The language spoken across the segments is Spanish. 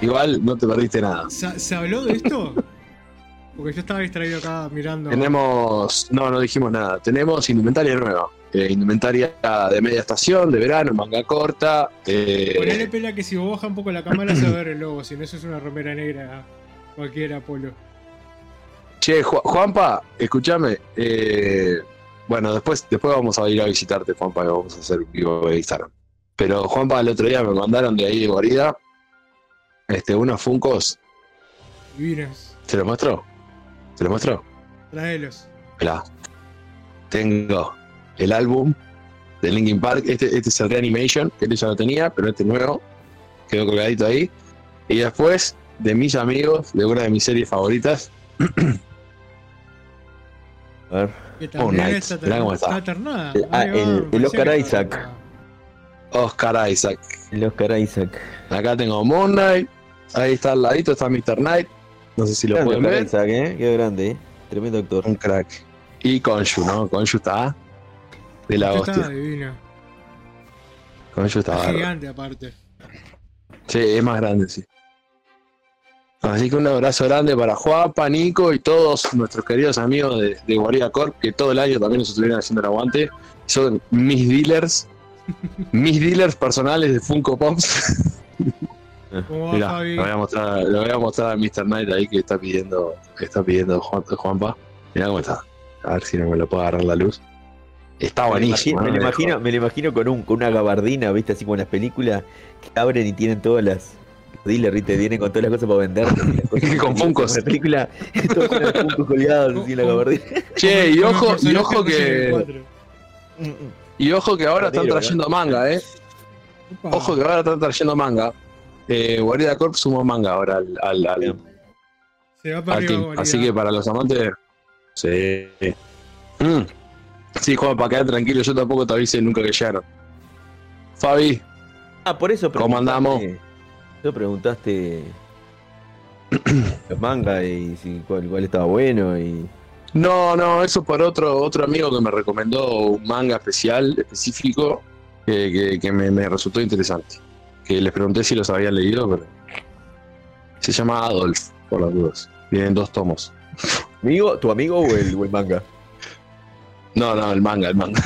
Igual no te perdiste nada. ¿Se, se habló de esto? Porque yo estaba distraído acá mirando. Tenemos. No, no dijimos nada. Tenemos indumentaria nueva. Eh, indumentaria de media estación, de verano, manga corta. eh, Ponele pela que si vos bajas un poco la cámara se va a ver el logo, si no eso es una romera negra cualquiera, Polo. Che, Ju- Juanpa, escúchame. eh, bueno, después, después vamos a ir a visitarte, Juanpa, y vamos a hacer un vivo de Instagram. Pero Juanpa, el otro día me mandaron de ahí de guarida este, unos funcos. Divinos. ¿Te los muestro? ¿Te los muestro? Traelos. Mirá. Tengo el álbum de Linkin Park. Este, este es el Reanimation, que este ya lo tenía, pero este nuevo. Quedó colgadito ahí. Y después, de mis amigos, de una de mis series favoritas, A ver. Oh, está, Mirá cómo está. está. El- ah, el- el parecía Oscar Isaac. Oscar Isaac. El Oscar Isaac. Acá tengo Moon Knight. Ahí está al ladito, está Mr. Knight. No sé si lo Grande pueden ver. Isaac, ¿eh? Qué grande, ¿eh? Tremendo actor. Un crack. Y Konshu, ¿no? Konshu está de la Esto está hostia. divino. Konshu está. Gigante aparte. Sí, es más grande, sí. Así que un abrazo grande para Juanpa, Nico y todos nuestros queridos amigos de, de Guarida Corp, que todo el año también nos estuvieron haciendo el aguante. Son mis dealers, mis dealers personales de Funko Pops. ¿Cómo va, Mirá, Fabi? lo voy a mostrar, lo voy a mostrar a Mr. Knight ahí que está pidiendo, que está pidiendo Juan- Juanpa. Mirá cómo está. A ver si no me lo puedo agarrar la luz. Está Me lo buenísimo. imagino, me lo ¿no? imagino, me lo imagino con, un, con una gabardina, ¿viste? Así como en las películas que abren y tienen todas las. Dealers, ¿viste? Vienen con todas las cosas para vender. y Con Funkos. En la película, todos con los Funkos colgados así en la Con- gabardina. Che, y ojo, y ojo que. Evil 4. Y ojo que ahora están trayendo manga, eh. Ojo que ahora están trayendo manga. Eh, Guarida Corp sumó manga ahora al, al, al-. Se va para al arriba, team. Así que para los amantes. Sí. Mm. Sí, Juan, para quedar tranquilo, yo tampoco te avisé nunca que llegaron. Fabi, Ah, por eso ¿Cómo andamos? preguntaste- Yo preguntaste los manga y si, cuál, cuál estaba bueno y. no, no, eso por otro, otro amigo que me recomendó un manga especial, específico, que, que- que me, me resultó interesante. Que les pregunté si los habían leído, pero. Se llama Adolf, por las dudas. Vienen dos tomos. ¿Amigo, ¿Tu amigo o el, o el manga? No, no, el manga, el manga.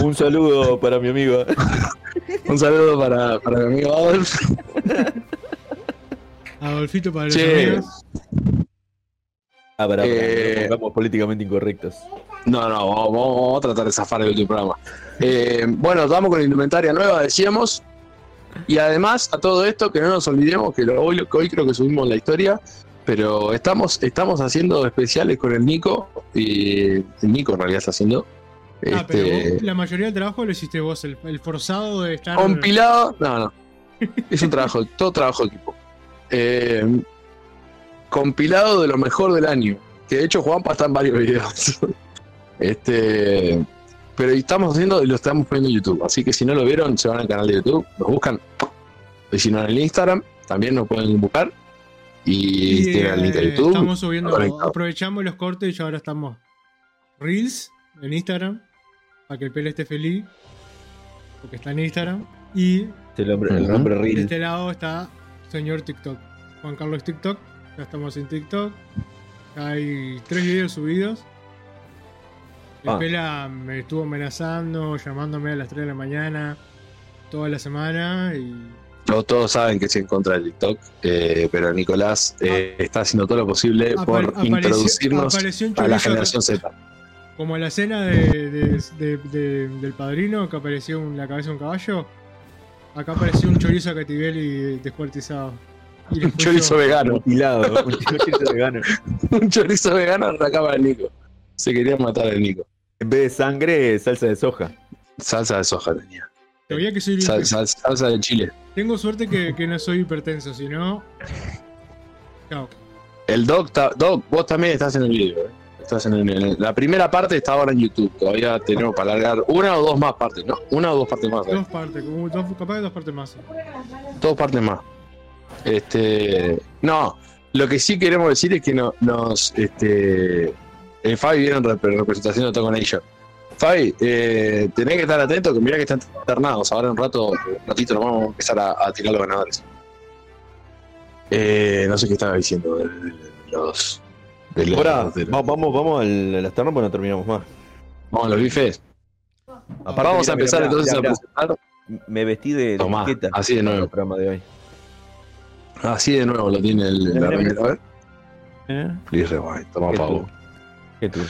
Un saludo para mi amigo. Un saludo para, para mi amigo Adolf. Adolfito para los amigos. Ah, para, para, Eh. no pongamos políticamente incorrectos. No, no, vamos, vamos a tratar de zafar el último programa. Eh, bueno, estamos con indumentaria nueva, decíamos. Y además, a todo esto, que no nos olvidemos que lo, hoy, hoy creo que subimos la historia, pero estamos, estamos haciendo especiales con el Nico. Y el Nico en realidad está haciendo. Ah, pero Este, vos, la mayoría del trabajo lo hiciste vos, el, el forzado de estar. compilado. No, no. Es un trabajo, todo trabajo de equipo. Eh, compilado de lo mejor del año. Que de hecho Juanpa está en varios videos. Este. Pero estamos haciendo y lo estamos poniendo en YouTube. Así que si no lo vieron, se van al canal de YouTube, nos buscan. Y si no en el Instagram, también nos pueden buscar. Y, Y, tienen el link a eh, YouTube. Estamos subiendo, conectado. aprovechamos los cortes y ahora estamos Reels en Instagram para que el pelo esté feliz. Porque está en Instagram. Y El hombre, el hombre de real. este lado está señor TikTok. Juan Carlos TikTok. Ya estamos en TikTok. Hay tres videos subidos. Ah. Pela me estuvo amenazando, llamándome a las 3 de la mañana, toda la semana. Y No todos saben que es en contra del TikTok, eh, pero Nicolás eh, está haciendo todo lo posible por apareció- introducirnos apareció a la generación Z. Como en la escena de, de- de- de- del padrino que apareció en la cabeza de un caballo, acá apareció un chorizo cativel descuartizado. Y Un chorizo yo- vegano. Mutilado, un chorizo vegano. Un chorizo vegano atacaba al Nico. Se quería matar al Nico. En vez de sangre, salsa de soja. Salsa de soja tenía. Todavía que soy Sal- sal- salsa de chile. Tengo suerte que, que no soy hipertenso, si no. Chao. El Doc, ta- Doc, vos también estás en el video. ¿eh? Estás en el- en la primera parte está ahora en YouTube. Todavía tenemos para alargar una o dos más partes, ¿no? Una o dos partes más. ¿eh? Dos partes, como dos, capaz de dos partes más. Dos partes más. Este. No, lo que sí queremos decir es que no, nos. Este. En Fabi vieron rep- representación de Toco Nation. Fabi, eh, tenés que estar atento que mirá que están internados. Ahora en un rato, un ratito nos vamos a empezar a, a tirar los ganadores. Eh, no sé qué estaba diciendo de, de- de los. De los- Ahora, de los- va- vamos, vamos al, a las ternas porque no terminamos más. vamos a los bifes. Aparte, Vamos a empezar entonces a presentar. Me vestí de, Tomá, así de nuevo. el programa de hoy. Así de nuevo lo tiene el, la remera. A ver. ¿Eh? Luis Reguay, toma. ¿Qué tú?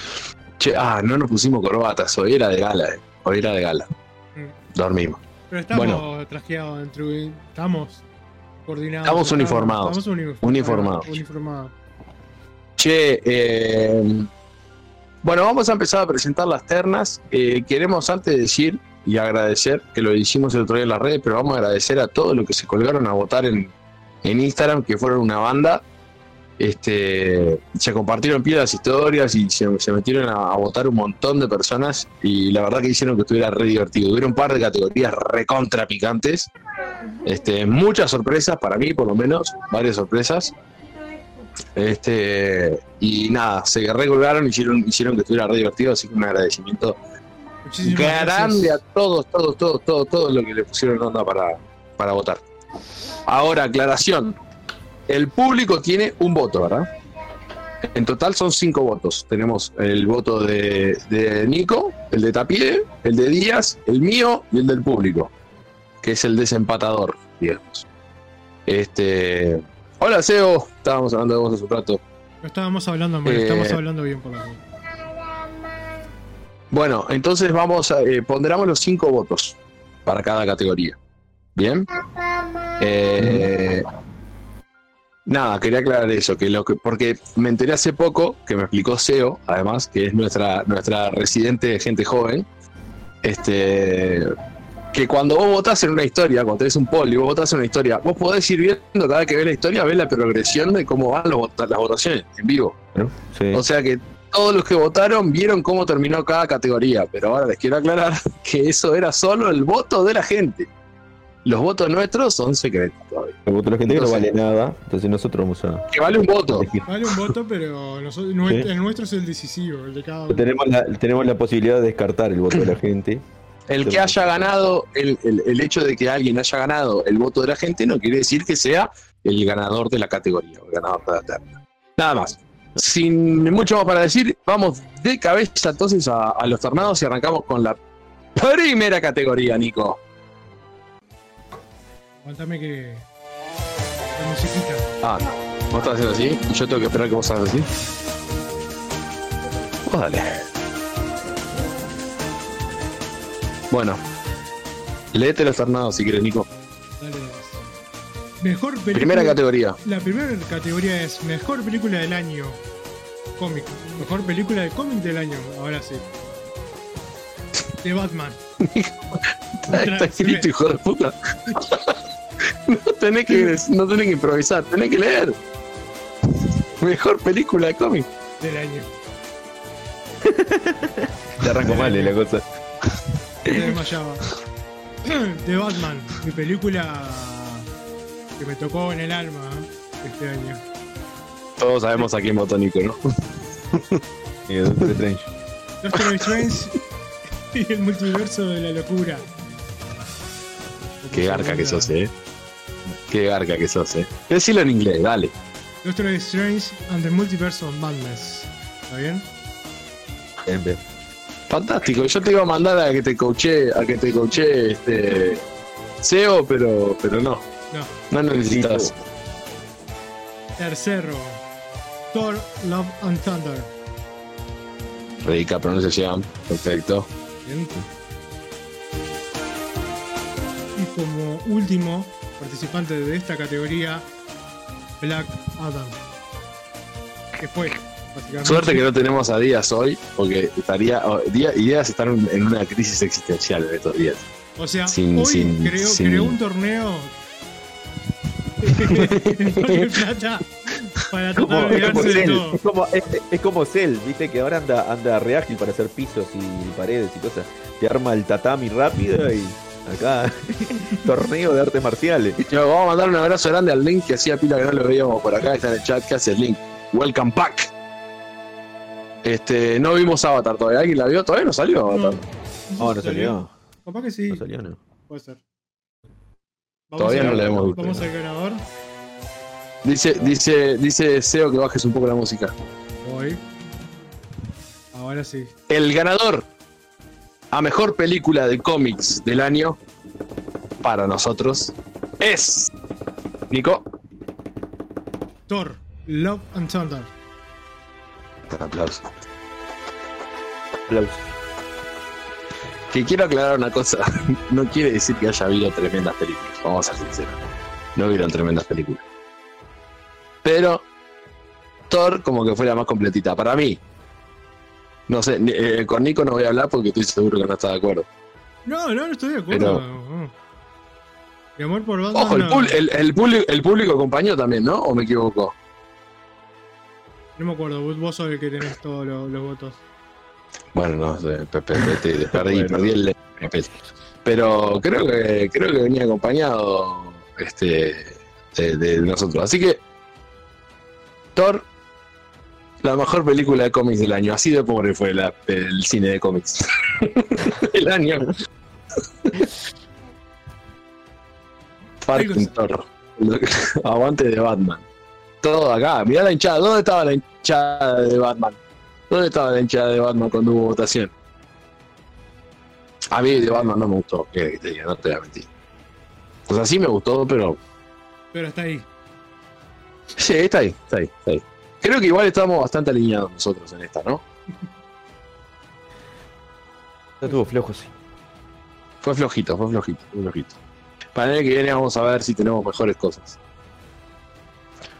Che, ah, no nos pusimos corbatas. Hoy era de gala, eh. Hoy era de gala. Mm. Dormimos. Pero estamos Bueno. trajeados dentro. Estamos coordinados. Estamos uniformados. Estamos uniformados. Uniformados. uniformados. Che, eh, bueno, vamos a empezar a presentar las ternas. Eh, queremos antes decir y agradecer, que lo hicimos el otro día en las redes, pero vamos a agradecer a todos los que se colgaron a votar en, en Instagram, que fueron una banda. Este, se compartieron pie las historias y se, se metieron a, a votar un montón de personas y la verdad que hicieron que estuviera re divertido. Hubo un par de categorías recontra picantes. Este, muchas sorpresas para mí, por lo menos, varias sorpresas. Este, y nada, se recolgaron, hicieron, hicieron que estuviera re divertido, así que un agradecimiento Muchísimas grande a todos, todos, todos, todos, todos los que le pusieron onda para, para votar. Ahora, aclaración. El público tiene un voto, ¿verdad? En total son cinco votos. Tenemos el voto de, de Nico, el de Tapie, el de Díaz, el mío y el del público, que es el desempatador, digamos. Este. Hola, Seo. Estábamos hablando de vos hace un rato. Estábamos hablando mal, Eh, estamos hablando bien por la. Bueno, entonces vamos a eh, ponderamos los cinco votos para cada categoría. Bien. Eh, nada, quería aclarar eso, que lo que, porque me enteré hace poco, que me explicó SEO, además, que es nuestra, nuestra residente de gente joven, este que cuando vos votás en una historia, cuando tenés un poll y vos votás en una historia, vos podés ir viendo cada vez que ves la historia, ves la progresión de cómo van los las votaciones en vivo. ¿No? Sí. O sea que todos los que votaron vieron cómo terminó cada categoría, pero ahora les quiero aclarar que eso era solo el voto de la gente. Los votos nuestros son secretos todavía. El voto de la gente que no Entonces- vale nada, entonces nosotros vamos a Que vale un voto. Vale un voto, pero nosotros- el nuestro es el decisivo, el de cada uno. Tenemos la, tenemos la posibilidad de descartar el voto de la gente. El que haya ganado, el, el- el hecho de que alguien haya ganado el voto de la gente no quiere decir que sea el ganador de la categoría, o el ganador de la terna. Nada más. Sin mucho más para decir, vamos de cabeza entonces a, a los tornados y arrancamos con la primera categoría, Nico. Aguantame que. La musiquita. Ah, no. ¿Vos estás haciendo así? ¿Y yo tengo que esperar que vos hagas así? Vos dale. Bueno. Léete los tornados si quieres, Nico. Dale. Mejor película. Primera categoría. La primera categoría es Mejor película del año. Cómic. Mejor película de cómic del año. Ahora sí. De Batman. Está escrito, hijo de puta. No tenés que, no tenés que improvisar, tenés que leer. Mejor película de cómic. Del año. Te arranco mal eh, la cosa. De Batman. Mi película que me tocó en el alma ¿eh? este año. Todos sabemos a quién votó Nico, ¿no? Y de Doctor Strange. Doctor Strange y el multiverso de la locura. Qué garca que sos, eh. Qué garca que sos, eh. Decilo en inglés, dale. Doctor Strange and the Multiverse of Madness. ¿Está bien? Bien, bien. Fantástico. Yo te iba a mandar a que te coaché, a que te coaché este SEO, pero, pero no. No. No lo necesitas. Tercero. Thor, Love and Thunder. Rica pronunciación. Perfecto. Bien. Y como último participante de esta categoría, Black Adam. Que fue, básicamente. Suerte que no tenemos a Díaz hoy, porque estaría. oh, Díaz, y Díaz está en una crisis existencial en estos días. O sea, sin- hoy sin- creó, sin- creó un torneo de plata para Como- es, como todo. es, como, es, es como Cell, viste que ahora anda, anda re ágil para hacer pisos y paredes y cosas. Te arma el tatami rápido y acá torneo de artes marciales. Yo, vamos a mandar un abrazo grande al Link que hacía pila que no lo veíamos por acá, está en el chat, que hace el Link. Welcome back. Este, no vimos Avatar todavía. ¿Alguien la vio? Todavía no salió Avatar. Oh, no salió. Capaz que sí, No salió, no. puede ser. Todavía a- no la hemos visto. Vamos al ganador. Dice, dice, dice Seo que bajes un poco la música. Voy. Ahora sí. El ganador a mejor película de cómics del año para nosotros es. Nico. Thor, Love and Thunder. Un aplauso. Aplausos. Que quiero aclarar una cosa. No quiere decir que haya habido tremendas películas. Vamos a ser sinceros. No hubieron tremendas películas. Pero Thor como que fue la más completita. Para mí. No sé, eh, con Nico no voy a hablar porque estoy seguro que no está de acuerdo. No, no, no estoy de acuerdo. Pero-. Mi amor por Batman. Ojo, el, no, el, el público, el público acompañó también, ¿no? ¿O me equivoco? no me acuerdo, vos, sos el que tenés todos los, los votos. Bueno, no sé, perdí, Bueno. perdí el papel. Pero creo que creo que venía acompañado este de, de nosotros. Así que Thor, la mejor película de cómics del año. Así de pobre fue la- el cine de cómics el año. Fucking Thor. Aguante de Batman. Todo acá. Mirá la hinchada. ¿Dónde estaba la hinchada de Batman? ¿Dónde estaba la hinchada de Batman cuando hubo votación? A mí de Batman no me gustó, que no te voy a mentir. O sea, sí me gustó, pero. Pero está ahí. Sí, está ahí, está ahí, está ahí. Creo que igual estamos bastante alineados nosotros en esta, ¿no? Ya tuvo flojo, sí. Fue flojito, fue flojito, fue flojito. Para el año que viene vamos a ver si tenemos mejores cosas.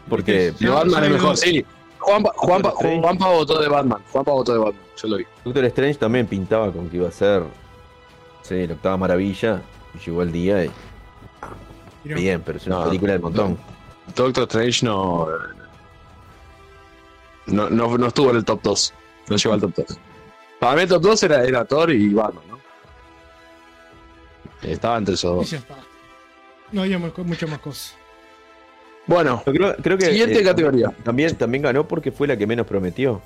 Porque Batman es mejor, sí. Juanpa, Juanpa. Juanpa votó de Batman. Juanpa votó de Batman, yo lo vi. Doctor Strange también pintaba con que iba a ser. Sí, la octava maravilla. Y llegó el día y. No. Bien, pero es una No, película del montón. Doctor Strange no. No, no, no estuvo en el top 2. No llegó al top 2. Para mí el top 2 era, era Thor y Batman, ¿no? Estaba entre esos Y dos. ya está. No había mu- muchas más cosas. Bueno, creo, creo que. siguiente eh, categoría. También, también ganó porque fue la que menos prometió.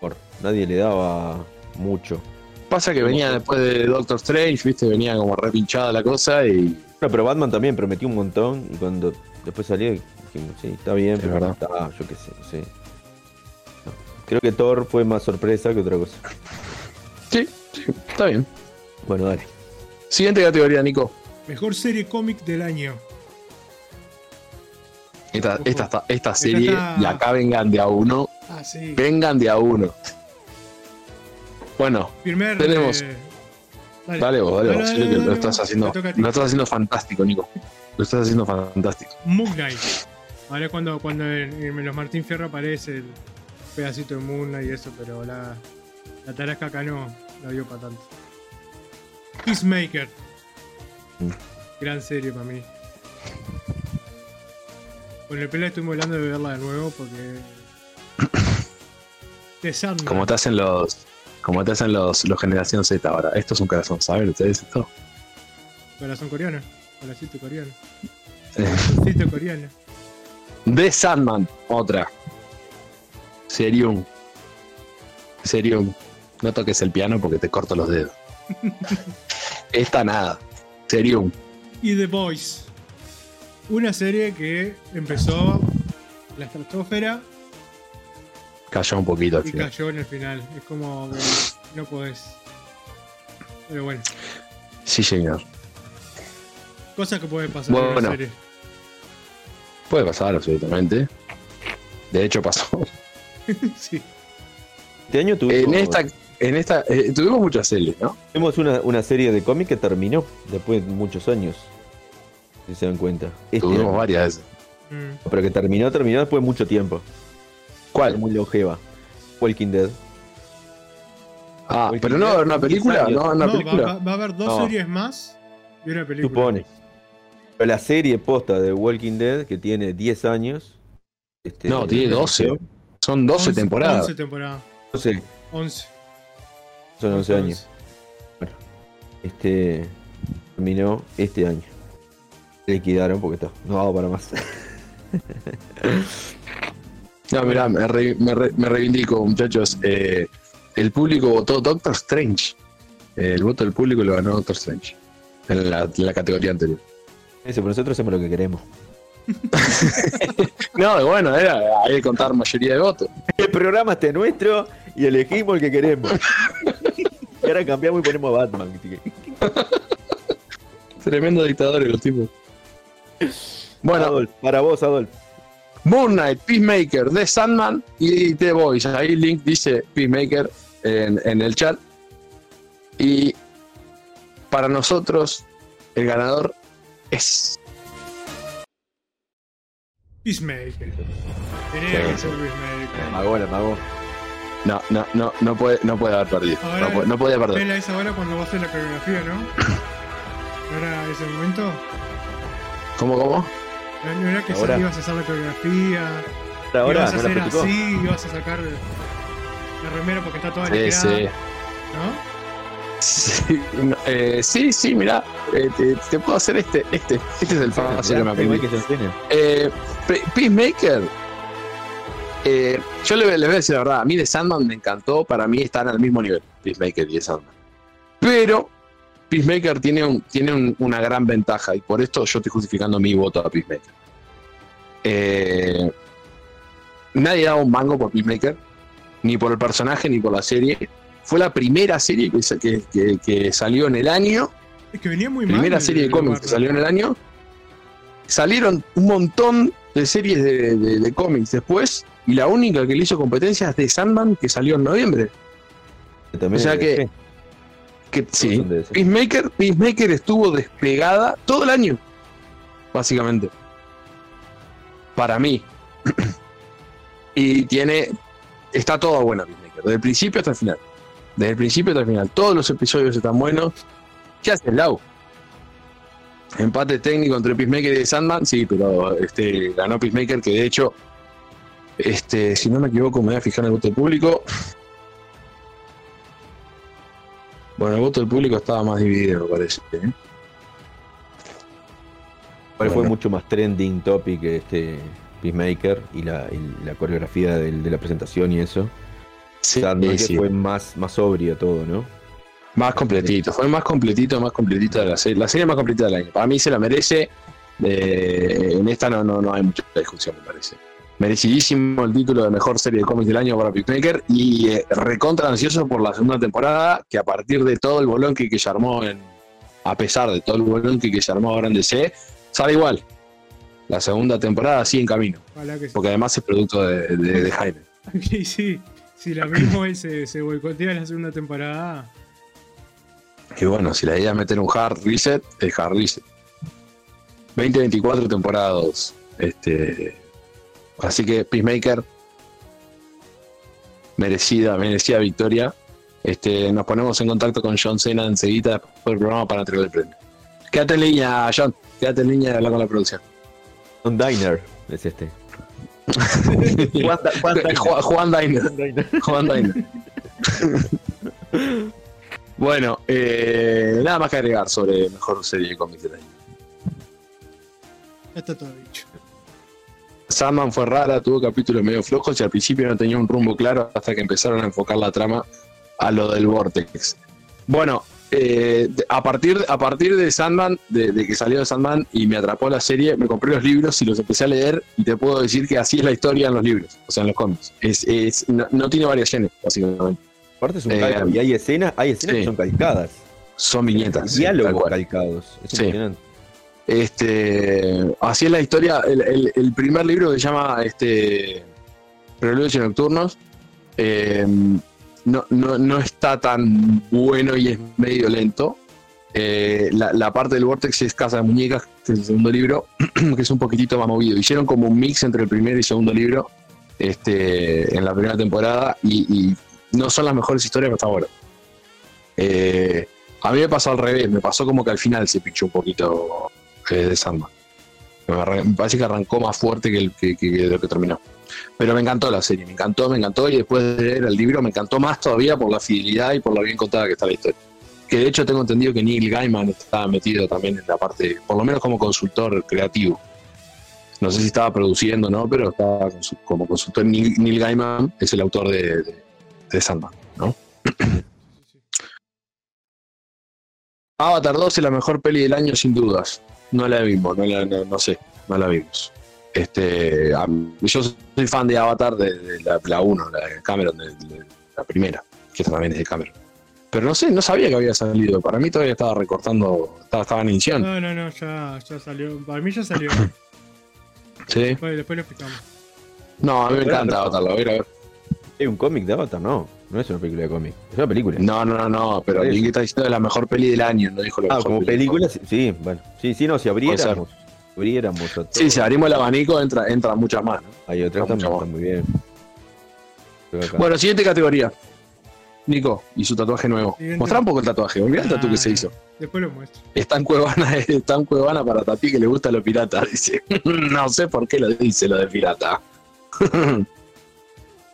Por, nadie le daba mucho. Pasa que venía después de Doctor Strange, viste, venía como repinchada la cosa y. No, pero Batman también prometió un montón y cuando después salió dijimos, sí, está bien, Es pero verdad. está, yo qué sé, no sé. Creo que Thor fue más sorpresa que otra cosa. Sí, sí, está bien. Bueno, dale. Siguiente categoría, Nico. Mejor serie cómic del año. Esta, esta, esta, esta serie, está- y acá vengan de a uno. Ah, sí. Vengan de a uno. Bueno, Primer. tenemos- eh, Dale vos, dale vos. Dale, dale, lo estás haciendo, lo estás fantástico, Nico. Lo estás haciendo fantástico. Moon Knight. Ahora cuando, cuando en, en los Martín Fierro aparece el pedacito de Knight y eso, pero la, la tarasca acá no la dio para tanto. Peacemaker. Mm. Gran serie para mí. Con el pelo estuvimos hablando de verla de nuevo porque. Sandman. Como te hacen los. Como te hacen los, los generación Z ahora. Esto es un corazón, ¿saben ustedes esto? Corazón coreano. Corazoncito coreano. Eh, Corazoncito coreano. The Sandman, otra. Serium. Serium. No toques el piano porque te corto los dedos. Esta nada. Serium. Y The Boys. Una serie que empezó la estratosfera Cayó un poquito al y final. cayó en el final. Es como no podés. Pero bueno, Sí, señor. cosas que pueden pasar en una serie. Puede pasar absolutamente. De hecho pasó. sí. Este año tuvimos, En esta, en esta, eh, tuvimos muchas series, ¿no? tuvimos una, una serie de cómic que terminó después de muchos años. Si se dan cuenta. Este Tuvimos año. varias veces. Mm. Pero que terminó, terminó después de mucho tiempo. ¿Cuál? Muy longeva. Walking Dead. Ah, Walking pero no Dead, una película, no va a haber una No, película. va- va a haber dos No. series más y una película. Supone. Pero la serie posta de Walking Dead, que tiene 10 años. este, No, tiene 12. Son 12 Once- temporadas. 11 temporadas. 12, 11. son 11 años. Este terminó este año. Liquidaron porque está, no hago para más. No, mirá, me, re- me re- me reivindico, muchachos. Eh, el público votó Doctor Strange. Eh, el voto del público lo ganó Doctor Strange. En la, en la categoría anterior. Eso, pero nosotros hacemos lo que queremos. No, bueno, era hay que contar mayoría de votos. El programa este es nuestro y elegimos el que queremos. y ahora cambiamos y ponemos a Batman. Tremendo dictadores los tipos. Bueno, Adolf, para vos, Adolf. Moon Knight, Peacemaker, The Sandman y The Boys. Ahí Link dice Peacemaker en, en el chat. Y para nosotros, el ganador es. Peacemaker. Tenía que ser Peacemaker. Magó, la magó. No, no, no, no puede, no puede haber perdido. Ahora- No, puede- no podía perder. Vela esa hora cuando va a hacer la coreografía, ¿no? ¿No era ese momento? ¿Cómo, cómo? ¿No era que Ahora. ibas a hacer la coreografía? Ahora ibas a hacer así, ibas a sacar la remera porque está toda Sí, sí. ¿no? Sí, no, eh, sí, sí, mirá, eh, te, te puedo hacer este, este, este es el paso que me aprendí. Eh, Pe- Peacemaker, eh, yo le, les voy a decir la verdad, a mí de Sandman me encantó, para mí están al mismo nivel, Peacemaker y The Sandman. Pero Peacemaker tiene, un, tiene un- una gran ventaja y por esto yo estoy justificando mi voto a Peacemaker. Eh, nadie daba un mango por Peacemaker, ni por el personaje ni por la serie. Fue la primera serie que, que- que- que salió en el año Es que venía muy mal. primera serie de cómics que salió en el año. Salieron un montón de series de, de- de cómics después, y la única que le hizo competencia es de Sandman, que salió en noviembre. También O sea que- sí, Que. Peacemaker, Peacemaker estuvo despegada todo el año, básicamente. Para mí. y tiene. Está toda buena Peacemaker, desde el principio hasta el final. Desde el principio hasta el final. Todos los episodios están buenos. ¿Qué hace el Lau? Empate técnico entre Peacemaker y The Sandman, sí, pero este, ganó Peacemaker, que de hecho, este, si no me equivoco, me voy a fijar en el voto del público. Bueno, el voto del público estaba más dividido, me parece. ¿eh? Igual fue Bueno. mucho más trending topic este Peacemaker y la, y la coreografía de la presentación y eso. Sí, que sí. fue más, más sobrio todo, ¿no? Más completito, fue más completito, más completita de la serie. La serie más completita del año. Para mí se la merece. eh, en esta no, no, no hay mucha discusión, me parece. Merecidísimo el título de mejor serie de cómics del año para Peacemaker y eh, recontra ansioso por la segunda temporada, que a partir de todo el bolón que, que se armó en. A pesar de todo el bolón que, que se armó ahora en DC, sale igual. La segunda temporada sigue en camino, sí. porque además es producto de, de, de Jaime. Y sí, si la él se, se boicotea en la segunda temporada, Que bueno, si la idea es meter un hard reset, es hard reset. 2024 temporadas. Este, así que Peacemaker, merecida, merecida victoria. Este, nos ponemos en contacto con John Cena enseguida después del programa para entregar el premio. Quédate en línea, John. Quédate en línea de hablar con la producción. Un diner es este. Juan, Juan Juan Diner. Juan Diner. Juan Diner. bueno, eh, nada más que agregar sobre mejor serie de cómics del año. ya está todo dicho. Sandman fue rara, tuvo capítulos medio flojos y al principio no tenía un rumbo claro hasta que empezaron a enfocar la trama a lo del Vortex. Bueno, eh, a, partir, a partir de Sandman, de, de que salió de Sandman y me atrapó la serie, me compré los libros y los empecé a leer y te puedo decir que así es la historia en los libros, o sea, en los cómics. Es, es- no, no tiene variaciones, básicamente. Aparte es un Eh, calco. Y hay escenas, hay escenas sí. que son calcadas. Son viñetas. Diálogos calcados. Es Sí. impresionante. Este, así es la historia. El, el- el primer libro que se llama este, Preludios y Nocturnos. eh, no, no, no está tan bueno y es medio lento. Eh, la, la parte del Vortex es Casa de Muñecas, que es el segundo libro, que es un poquitito más movido. Hicieron como un mix entre el primer y segundo libro este, en la primera temporada y, no son las mejores historias, pero está bueno. Eh, a mí me pasó al revés, me pasó como que al final se pinchó un poquito eh, de Sandman. Me, parece que arrancó más fuerte que, el, que- que lo que terminó. Pero me encantó la serie, me encantó, me encantó. Y después de leer el libro, me encantó más todavía por la fidelidad y por lo bien contada que está la historia. Que de hecho tengo entendido que Neil Gaiman está metido también en la parte, por lo menos como consultor creativo. No sé si estaba produciendo o no, pero estaba como consultor. Neil, Gaiman es el autor de, de, de Sandman, ¿no? Avatar 2 es la mejor peli del año sin dudas. No la vimos, no, la- no, no sé, no la vimos. Este, a- yo soy fan de Avatar de, de la, la 1, la de Cameron, de, de la primera, que esa también es de Cameron. Pero no sé, no sabía que había salido. Para mí todavía estaba recortando, estaba, estaba edición. No, no, no, ya, ya salió. Para mí ya salió. Sí. después, después lo explicamos. No, a mí me encanta. Avatar, lo voy a ir a ver. ¿Es un cómic de Avatar? No, no es una película de cómic. Es una película. No, no, no, no, pero. Link está diciendo es la mejor peli del año, no dijo la ah, mejor como película, sí, bueno. Sí, sí, no, si abriéramos. si abriéramos a todo. Sí, si abrimos el abanico entra, entran muchas más. ¿no? Hay otras también, están muy bien. Bueno, siguiente categoría. Nico y su tatuaje nuevo. Siguiente. Mostrá un poco el tatuaje. Mirá el tatu que Ah, se hizo. Después lo muestro. Está en Cuevana, está en Cuevana para Tati que le gusta lo pirata. Dice. No sé por qué lo dice lo de pirata.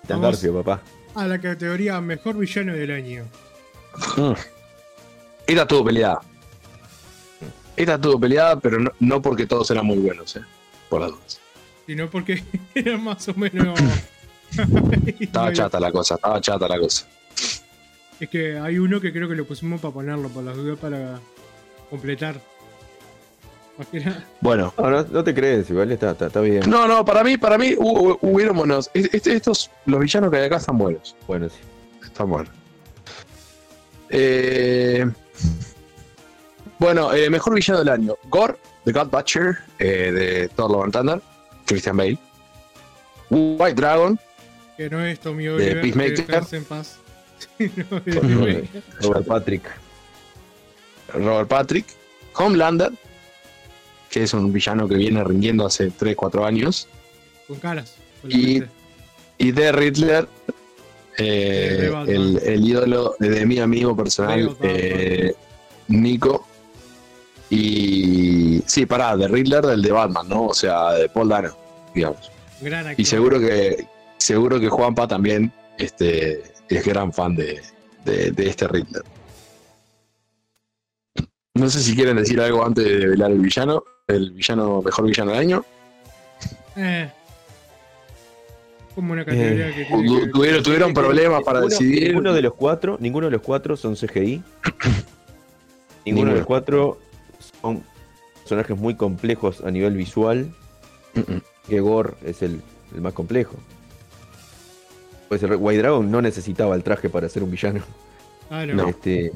Tan. Garfio, papá. A la categoría Mejor Villano del Año. Esta estuvo peleada. Esta estuvo peleada, pero no, no porque todos eran muy buenos, eh. Por las dudas. Sino porque era más o menos. Estaba chata la cosa, estaba chata la cosa. Es que hay uno que creo que lo pusimos para ponerlo, por las dudas, para completar. Bueno. No, no, no te crees, igual está, está, está bien. No, no, para mí, para mí hu- hubieron buenos. es- es- Estos, los villanos que hay acá están buenos. Bueno, sí. Están buenos. Eh, bueno, eh, mejor villano del año. Gore, The God Butcher, eh, de Thor Love and Thunder, Christian Bale. White Dragon, Que no es Tommy Oliver. Peacemaker. que descanse en paz. No, de Robert, Peacemaker. Robert Patrick. Robert Patrick. Homelander, que es un villano que viene rindiendo hace 3-4 años. Con caras. con Y- Y The Riddler, eh, el, el ídolo de, mi amigo personal, eh, Nico. Y sí, pará, The Riddler del de Batman, ¿no? O sea, de Paul Dano, digamos. Gran. Y seguro que seguro que Juanpa también este, es gran fan de, de- de este Riddler. No sé si quieren decir algo antes de velar el villano, el villano mejor villano del año. Eh. Como una categoría que tiene Tu- que- Tuvieron, tuvieron problemas para Ninguno- decidir. Ninguno de los cuatro, ninguno de los cuatro son CGI. ninguno de los cuatro son personajes muy complejos a nivel visual. Que Gore es el, el más complejo. Pues el White Dragon no necesitaba el traje para ser un villano. Ah, no. No. Este,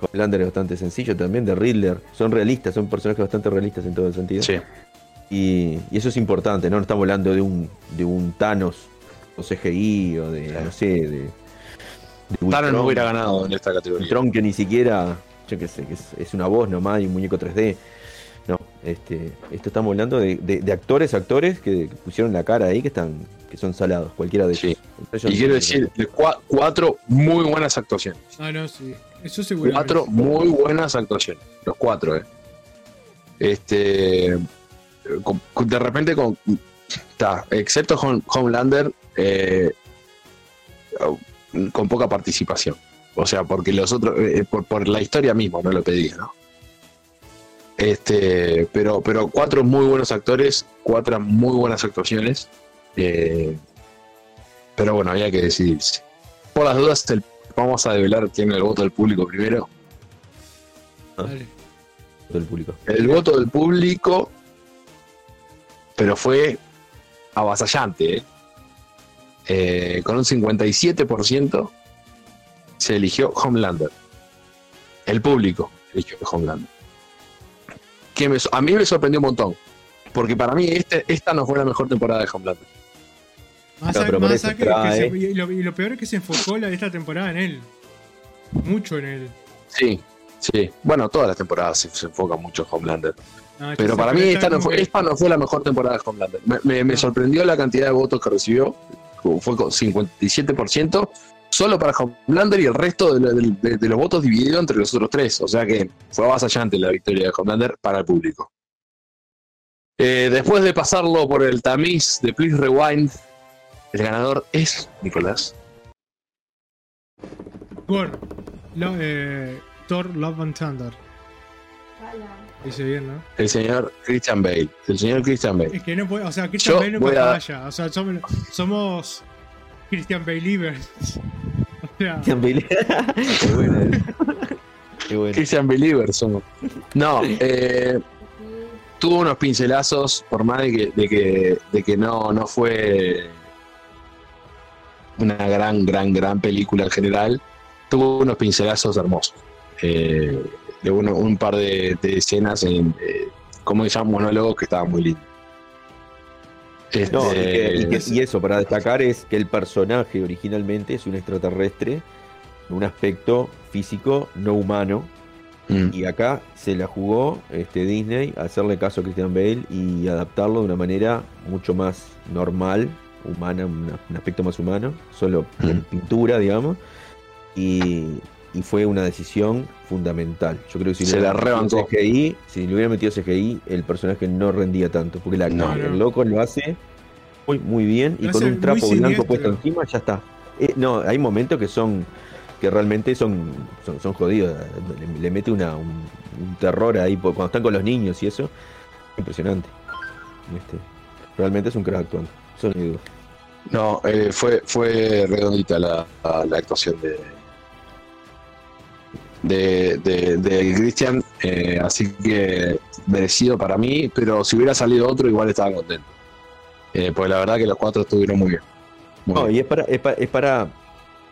Homelander es bastante sencillo también. De Riddler son realistas, son personajes bastante realistas en todo el sentido. Sí. Y, y eso es importante, ¿no? No estamos hablando de un, de un Thanos o CGI o de, Claro. no sé, de. de Thanos no hubiera ganado en esta categoría. Ultron que ni siquiera, yo qué sé, que es, es una voz nomás y un muñeco 3D. No, este, esto estamos hablando de, de- de actores, actores que, que pusieron la cara ahí que están, que son salados, cualquiera de Sí. ellos. Y quiero decir, de cua- cuatro muy buenas actuaciones. Ah, no, sí. Eso seguramente. Cuatro muy buenas actuaciones. Los cuatro, eh. Este. con- de repente, con. Está, excepto Hom- Homelander, eh, con poca participación. O sea, porque los otros. eh, por, por la historia misma, no lo pedía, ¿no? Este, pero, pero cuatro muy buenos actores, cuatro muy buenas actuaciones. eh, pero bueno, había que decidirse. Por las dudas, el- vamos a develar quién es el voto del público primero. Dale. del público. El voto del público, pero fue avasallante. ¿eh? Eh, con un 57% se eligió Homelander. El público eligió Homelander. Que me a mí me sorprendió un montón. Porque para mí este, esta no fue la mejor temporada de Homelander. Más, a- a que- que trae- se- y, lo, y lo peor es que se enfocó la, esta temporada en él. Mucho en él. Sí, sí. Bueno, todas las temporadas se, se enfocan mucho en Homelander. Ah, Pero para mí esta no, fue, que- esta no fue la mejor temporada de Homelander. Me, me- me No. sorprendió la cantidad de votos que recibió. Fue con 57% solo para Homelander y el resto de, lo- de- de- de los votos dividido entre los otros tres. O sea que fue avasallante la victoria de Homelander para el público. Eh, después de pasarlo por el tamiz de Please Rewind, el ganador es Nicolás. Gore. Lo- eh, Thor Love and Thunder. Dice bien, ¿no? El señor Christian Bale. El señor Christian Bale. Es que no puede, o sea, Christian Yo Bale no me a- falla. O sea, somos, somos Christian Believers. O sea, Christian Bale. Qué bueno. Qué bueno. Christian Believer somos. No, eh, tuvo unos pincelazos, por más de que, de que, de que no, no fue una gran, gran, gran película en general, tuvo unos pincelazos hermosos. Eh, de uno- un par de, de escenas en, eh, como se llama, monólogos que estaban muy lindos. Este, No, y, que- y que- y eso, para destacar, es que el personaje originalmente es un extraterrestre, un aspecto físico no humano, mm, y acá se la jugó este, Disney a hacerle caso a Christian Bale y adaptarlo de una manera mucho más normal, humana, un, aspecto más humano, solo en Mm. pintura, digamos, y, y fue una decisión fundamental. Yo creo que si Se le rebancó. CGI, si le hubiera metido CGI, el personaje no rendía tanto, porque la- No. el loco lo hace muy, muy bien y Lo con un trapo blanco siniestro. puesto encima ya está. Eh, no, hay momentos que son que realmente son, son, son jodidos. Le, le mete una, un, un terror ahí cuando están con los niños y eso. Impresionante. Este, realmente es un crack actuando. Eso. No, eh, fue, fue redondita la, la actuación de de, de, de Christian, eh, así que merecido para mí, pero si hubiera salido otro igual estaba contento. Eh, pues la verdad que los cuatro estuvieron muy bien. Muy No, bien. y es para, es pa- es para,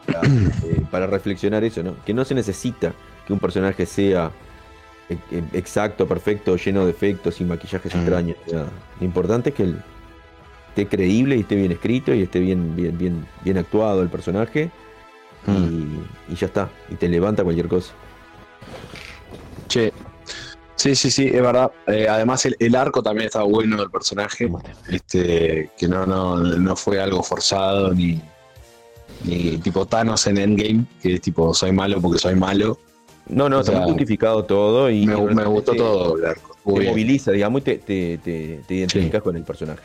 para, eh, para reflexionar eso, ¿no? Que no se necesita que un personaje sea eh, eh, exacto, perfecto, lleno de efectos y maquillajes Mm. extraños. lo importante es que el- esté creíble y esté bien escrito y esté bien, bien, bien, bien actuado el personaje Mm. y, y ya está. Y te levanta cualquier cosa. Che. Sí, sí, sí, es verdad. Eh, además el, el arco también estaba bueno del personaje. este que no, no, no fue algo forzado ni, ni tipo Thanos en Endgame, que es tipo soy malo porque soy malo. No, no, O está sea, justificado todo y Me, me gustó todo el arco. Muy Te bien. moviliza, digamos, y te, te, te, te identificas con el personaje.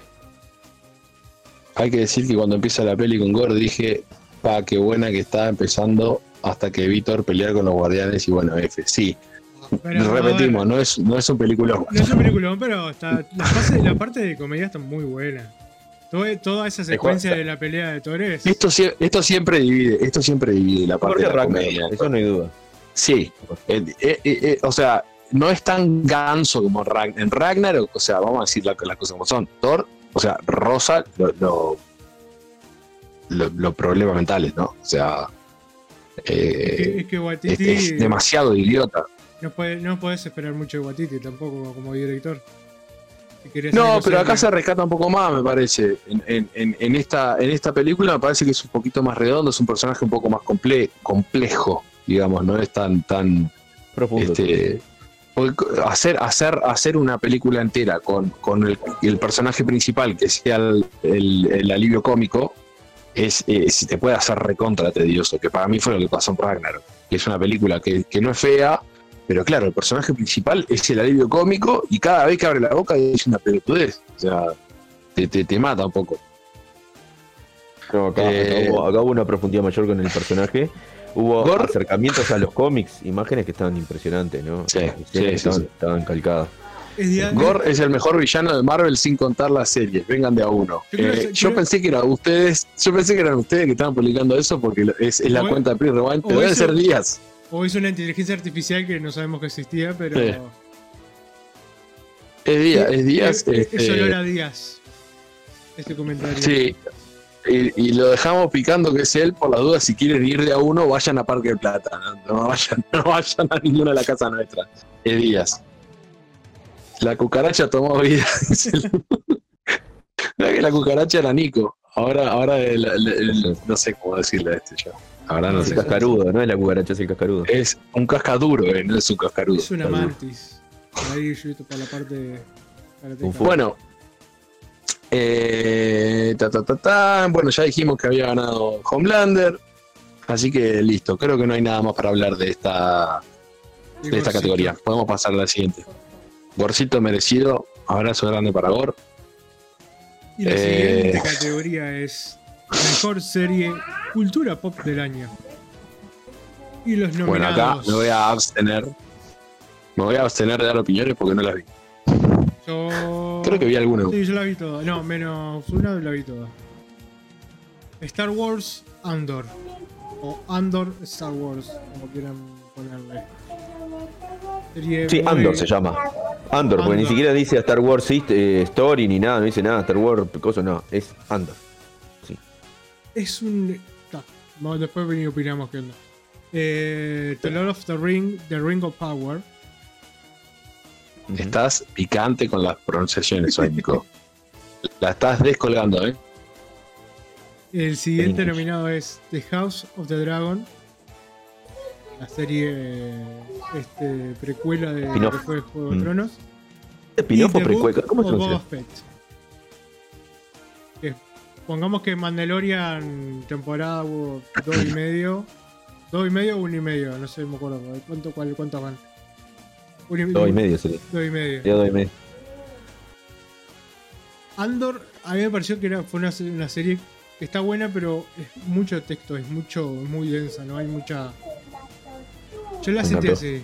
Hay que decir que cuando empieza la peli con Gore dije, pa, qué buena que está empezando hasta que Víctor pelear con los guardianes y bueno, F. Sí, Pero, repetimos, no es, no es un peliculón. No es un peliculón, pero está, la, fase- la parte de comedia está muy buena. Todo- toda esa secuencia de la pelea de Thor es. Esto, esto siempre divide, esto siempre divide la parte Jorge de la Ragnar, comedia. eso no hay duda. Sí, eh, eh, eh, eh, o sea, no es tan ganso como en Ragnarok, o sea, vamos a decir la- las cosas como son. Thor, o sea, rosa lo, lo- lo- los problemas mentales, ¿no? O sea, Es que, eh, es que es, es demasiado idiota. No, puede- no podés esperar mucho de Watiti tampoco como director. Si No, pero acá se rescata un poco más, me parece. En, en- en- en esta, en esta película me parece que es un poquito más redondo, es un personaje un poco más comple- complejo, digamos, no es tan, tan, Profundo. Este, hacer, hacer, hacer una película entera con, con el, el personaje principal que sea el, el- el alivio cómico es, es- te puede hacer recontra tedioso, que para mí fue lo que pasó en Ragnarok, que es una película que, que no es fea, pero claro, el personaje principal es el alivio cómico y cada vez que abre la boca es una pelotudez, o sea, te, te, te mata un poco. No, acá, Eh, acá hubo, acá hubo una profundidad mayor con el personaje. Hubo acercamientos a los cómics, imágenes que estaban impresionantes, ¿no? Sí, Escenas sí, que sí, estaban, sí. estaban calcadas. Es Gore es el mejor villano de Marvel sin contar las series. Vengan de a uno. Yo creo- Eh, yo pensé que eran ustedes, yo pensé que eran ustedes que estaban publicando eso porque es, es la O- cuenta de o pero debe ser días. O es una inteligencia artificial que no sabemos que existía, pero. Sí. Es días, es días. Es, es este, olor a días. Este comentario. sí. Y, y lo dejamos picando que es él por la duda. Si quieren ir de a uno, vayan a Parque del Plata. No, No vayan, no vayan a ninguna de la casa nuestra. Es días. La cucaracha tomó vida. la cucaracha era Nico. Ahora, ahora el- el- el- no sé cómo decirle a este yo. Ahora no Es sé. el cascarudo, no es la cucaracha, es el cascarudo. Es un cascaduro, eh, no es un cascarudo. Es una mantis. Por ahí yo para la parte. fu. Bueno, eh, ta, ta, ta, ta. bueno, ya dijimos que había ganado Homelander, así que listo. Creo que no hay nada más para hablar de esta, de esta categoría. Podemos pasar a la siguiente. Gorcito merecido, abrazo grande para Gor. Y la Eh. siguiente categoría es Mejor serie Cultura Pop del año. Y los Bueno, acá nominados. me voy a abstener. Me voy a abstener de dar opiniones porque no las vi. Yo... Creo que vi alguna. Sí, yo la vi toda. No, menos una la vi toda. Star Wars Andor. O Andor Star Wars, como quieran ponerle. Sí, Andor se llama. Andor, porque ni siquiera dice Star Wars eh, Story ni nada, no dice nada, Star Wars, cosa, no, es Andor. Es un. ta, vamos, después vení y opinamos qué onda. Eh, the Lord of the Ring, The Ring of Power. Estás picante con las pronunciaciones hoy, Nico. La estás descolgando, ¿eh? El siguiente nominado es The House of the Dragon. La serie este, precuela de, Juego Juego de Mm. Tronos. ¿Spin-off o precuela? ¿Cómo se llama? Que pongamos que Mandalorian temporada hubo dos y medio. Dos y medio o uno y medio, no sé, me acuerdo. ¿Cuánto, cuál, ¿Cuántas van? Uno y, Dos y medio sería. Dos y medio. Sería dos y medio. Andor, a mí me pareció que era, fue una, una serie que está buena, pero es mucho texto, es mucho, es muy densa, no hay mucha. Yo la encantó. así.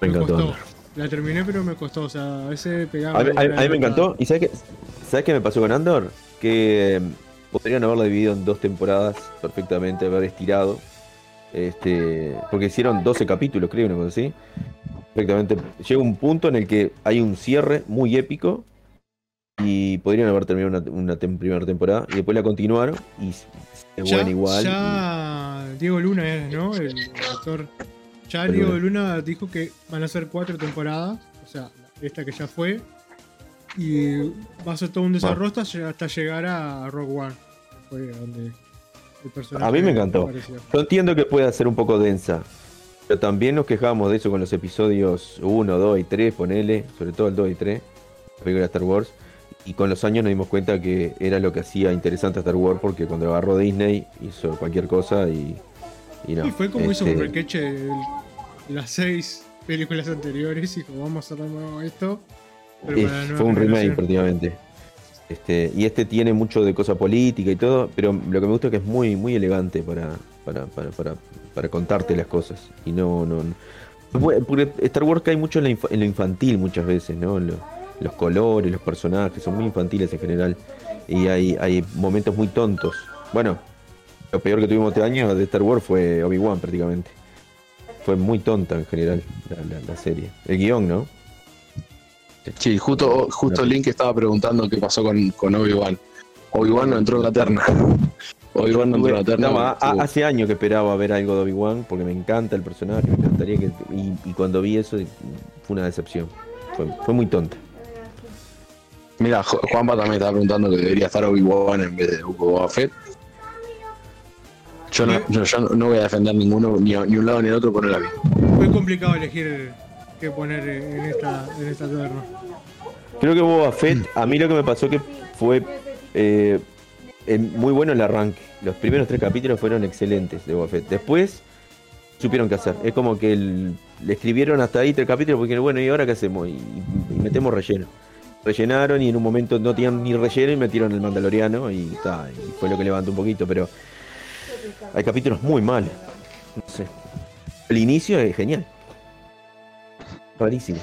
Me encantó. costó. La terminé, pero me costó. O sea, a veces pegaba. A mí, a me encantó. ¿Y sabes qué, sabes qué me pasó con Andor? Que eh, podrían haberla dividido en dos temporadas perfectamente, haber estirado. Este, porque hicieron 12 capítulos, creo, una cosa así. Perfectamente. Llega un punto en el que hay un cierre muy épico. Y podrían haber terminado una, una tem- primera temporada. Y después la continuaron. Y es Ya, igual. ya Diego Luna es, ¿no? El actor. Ya Diego Luna. Dijo que van a ser cuatro temporadas. O sea, esta que ya fue. Y va a ser todo un desarrollo hasta, lle- hasta llegar a Rogue One. Fue donde el personaje A mí me encantó. apareció. Yo entiendo que pueda ser un poco densa. Pero también nos quejábamos de eso con los episodios 1, 2 y 3, ponele, sobre todo el 2 y 3, la película de Star Wars. Y con los años nos dimos cuenta que era lo que hacía interesante a Star Wars, porque cuando agarró Disney hizo cualquier cosa y, y no. Y fue como hizo Este, un requeche las seis películas anteriores y dijo, vamos a hacer nuevo esto. Pero para fue un remake prácticamente. Este, y este tiene mucho de cosa política y todo, pero lo que me gusta es que es muy, muy elegante para, para, para, para, para contarte las cosas. Y no, no, no- Porque Star Wars cae mucho en, la infa- en lo infantil muchas veces, ¿no? Lo- los colores, los personajes, son muy infantiles en general. Y hay, hay momentos muy tontos. Bueno, lo peor que tuvimos este año de Star Wars fue Obi-Wan prácticamente. Fue muy tonta en general la, la- la serie. El guion, ¿no? Sí, justo, justo Link estaba preguntando qué pasó con, con Obi-Wan. Obi-Wan no entró en la terna. Obi-Wan no entró en la terna. No, a- a- estuvo- hace años que esperaba ver algo de Obi-Wan porque me encanta el personaje, me encantaría que. Y, y cuando vi eso fue una decepción. Fue, fue muy tonta. Mira, Juanpa también estaba preguntando que debería estar Obi-Wan en vez de Boba Fett. Yo no, yo, yo no voy a defender ninguno, ni, un lado ni el otro, por el avión. Fue complicado elegir qué poner en esta, en esta terna. Creo que Boba Fett, a mí lo que me pasó que fue eh, eh, muy bueno el arranque. Los primeros tres capítulos fueron excelentes de Boba Fett. Después supieron qué hacer. Es como que el- le escribieron hasta ahí tres capítulos porque bueno, ¿y ahora qué hacemos? Y, y metemos relleno. Rellenaron y en un momento no tenían ni relleno y metieron el Mandaloriano y, ta, y fue lo que levantó un poquito, pero hay capítulos muy malos. No sé. El inicio es genial. Rarísimo.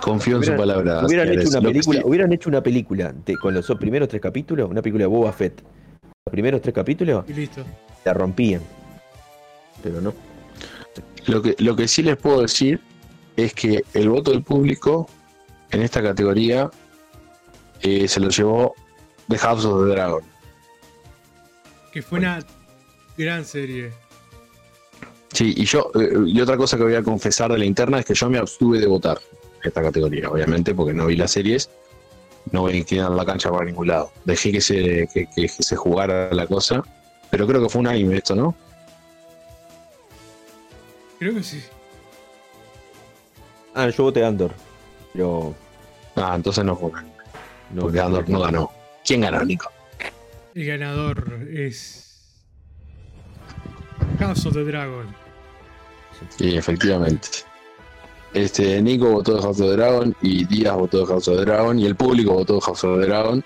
Confío en su palabra. Hubieran hecho una película, hubieran hecho una película de- con los primeros tres capítulos, una película de Boba Fett. Los primeros tres capítulos Y listo. la rompían. Pero no. Lo que, lo que sí les puedo decir es que el voto del público en esta categoría eh, se lo llevó The House of the Dragon. Que fue una gran serie. Sí, y yo, eh, y otra cosa que voy a confesar de la interna es que yo me abstuve de votar en esta categoría, obviamente, porque no vi las series, no voy a inclinar la cancha para ningún lado. Dejé que se, que, que se jugara la cosa, pero creo que fue un anime esto, ¿no? Creo que sí. Ah, yo voté Andor. Pero Ah, entonces no fue un anime, no. porque Andor no ganó. ¿Quién ganó, Nico? El ganador es. House of the Dragon. Sí, efectivamente. Este, Nico votó de House of the Dragon y Díaz votó de House of the Dragon y el público votó de House of the Dragon.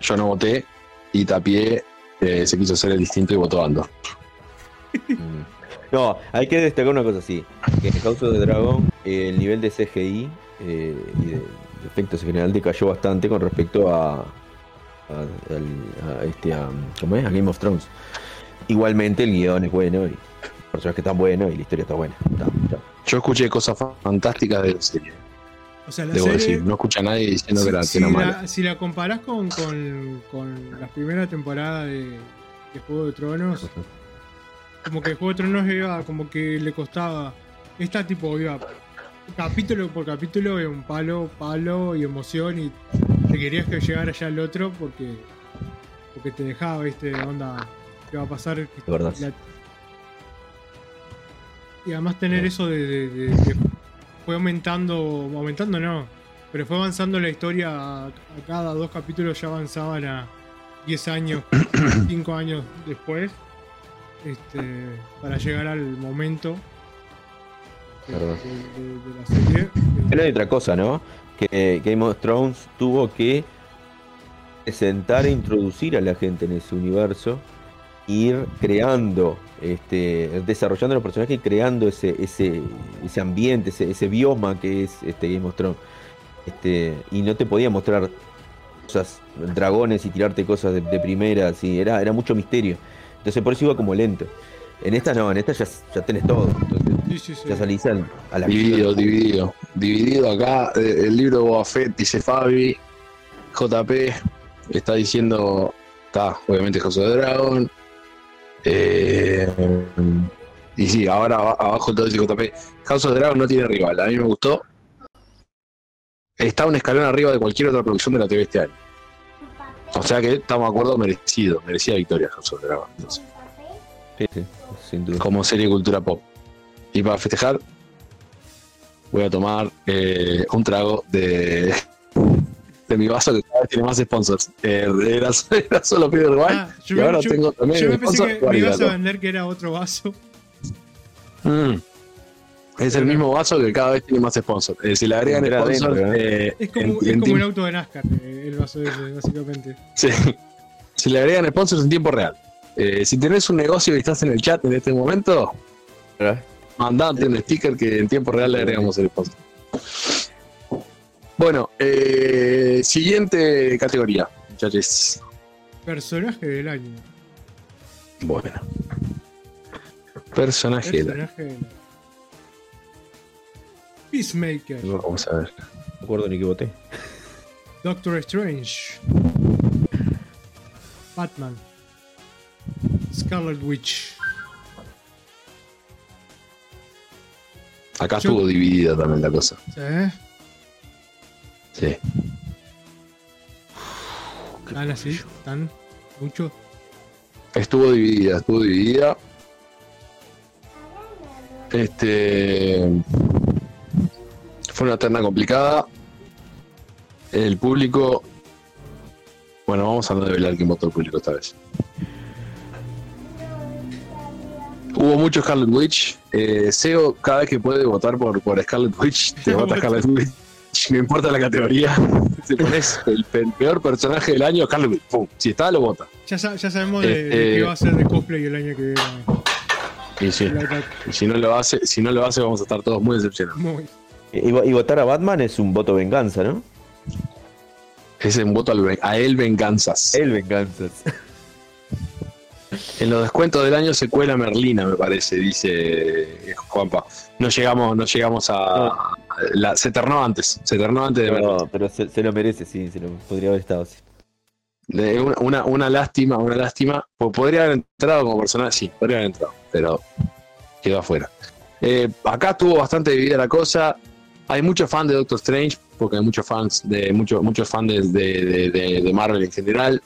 Yo no voté y Tapié eh, se quiso hacer el distinto y votó Andor. No, hay que destacar una cosa así. Que en House of the Dragon eh, el nivel de CGI eh, y de, de efectos en general decayó bastante con respecto a, a, a este a, ¿cómo es? a Game of Thrones. Igualmente el guion es bueno y Personajes que están buenos y la historia está buena. Está- está- Yo escuché cosas fantásticas de la serie. O sea, la Debo serie. decir, no escucha a nadie diciendo que la si, tiene si mala. la, si la comparás con, con, con la primera temporada de, de Juego de Tronos, como que Juego de Tronos iba, como que le costaba. Esta tipo iba capítulo por capítulo un palo, palo y emoción y te querías que llegara ya el otro porque porque te dejaba, viste, onda, qué va a pasar. verdad. La- y además tener eso de, de- de- de- fue aumentando, aumentando no, pero fue avanzando la historia a, a cada dos capítulos ya avanzaban a 10 años, 5 años después, este, para llegar al momento de la serie. Pero hay otra cosa, ¿no? Que Game of Thrones tuvo que presentar e introducir a la gente en ese universo, ir creando, este, desarrollando los personajes y creando ese, ese, ese ambiente, ese, ese bioma que es este Game of Thrones. Este, y no te podía mostrar cosas, dragones y tirarte cosas de, de primera, así, era, era mucho misterio. Entonces por eso iba como lento. En esta no, en esta ya, ya tenés todo. Entonces Sí, sí, sí. ya salís al- a la Dividido, dividido. Dividido acá, eh, el libro de Boba Fett dice Fabi, JP, está diciendo, está, obviamente House of the Dragon. eh, y sí, ahora aba- abajo todo dice JP. House of the Dragon no tiene rival, a mí me gustó. Está un escalón arriba de cualquier otra producción de la TV este año. O sea que estamos de acuerdo, merecido, merecía victoria House of Dragon. entonces, Sí, sí, sin duda. como serie de cultura pop. Y para festejar, voy a tomar eh, un trago de, de mi vaso que cada vez tiene más sponsors. Eh, era, era solo Peter White Ah, y me- ahora yo- tengo también Yo me pensé sponsor que me ibas a vender que era otro vaso. Mm. Es el mismo vaso que cada vez tiene más sponsors. Eh, si le agregan sponsors, eh, Es como, en- es en como un auto de NASCAR, eh, el vaso ese, básicamente. sí. si le agregan sponsors en tiempo real. Eh, si tenés un negocio y estás en el chat en este momento, mandate un sticker que en tiempo real le agregamos el sponsor. Bueno, eh, siguiente categoría, muchachos. Personaje del año. Bueno. Personaje. del año. Personaje del año. Peacemaker. Vamos a ver. No acuerdo ni qué voté. Doctor Strange. Batman. Scarlet Witch. Acá Yo- estuvo dividida también la cosa. ¿Eh? Sí. ¿Tan así? ¿Tan mucho? Estuvo dividida, estuvo dividida. Este. Fue una terna complicada. El público. Bueno, vamos a no develar quién votó el público esta vez. Hubo mucho Scarlet Witch. Eh, SEO, cada vez que puede votar por, por Scarlet Witch, te vota Scarlet Witch. No importa la categoría. Si pones el, pe- peor personaje del año, Scarlet Witch. Pum. Si está, lo vota. Ya, sa- ya sabemos de, de Este- qué va a ser de cosplay el año que viene. Y sí. Si no lo hace, si no lo hace, vamos a estar todos muy decepcionados. Muy. Y, y votar a Batman es un voto venganza, ¿no? Es en voto a él venganzas. El venganzas. En los descuentos del año se cuela Merlina, me parece, dice eh, Juanpa. No llegamos, no llegamos a. la- se ternó antes, se ternó antes de Merlina. Pero, pero se, se lo merece, sí, se lo podría haber estado así. De- Una, una, una lástima, una lástima. Po- Podría haber entrado como personaje, sí, podría haber entrado, pero quedó afuera. Eh, acá estuvo bastante dividida la cosa. Hay muchos fans de Doctor Strange, porque hay muchos fans de muchos muchos fans de- de- de Marvel en general.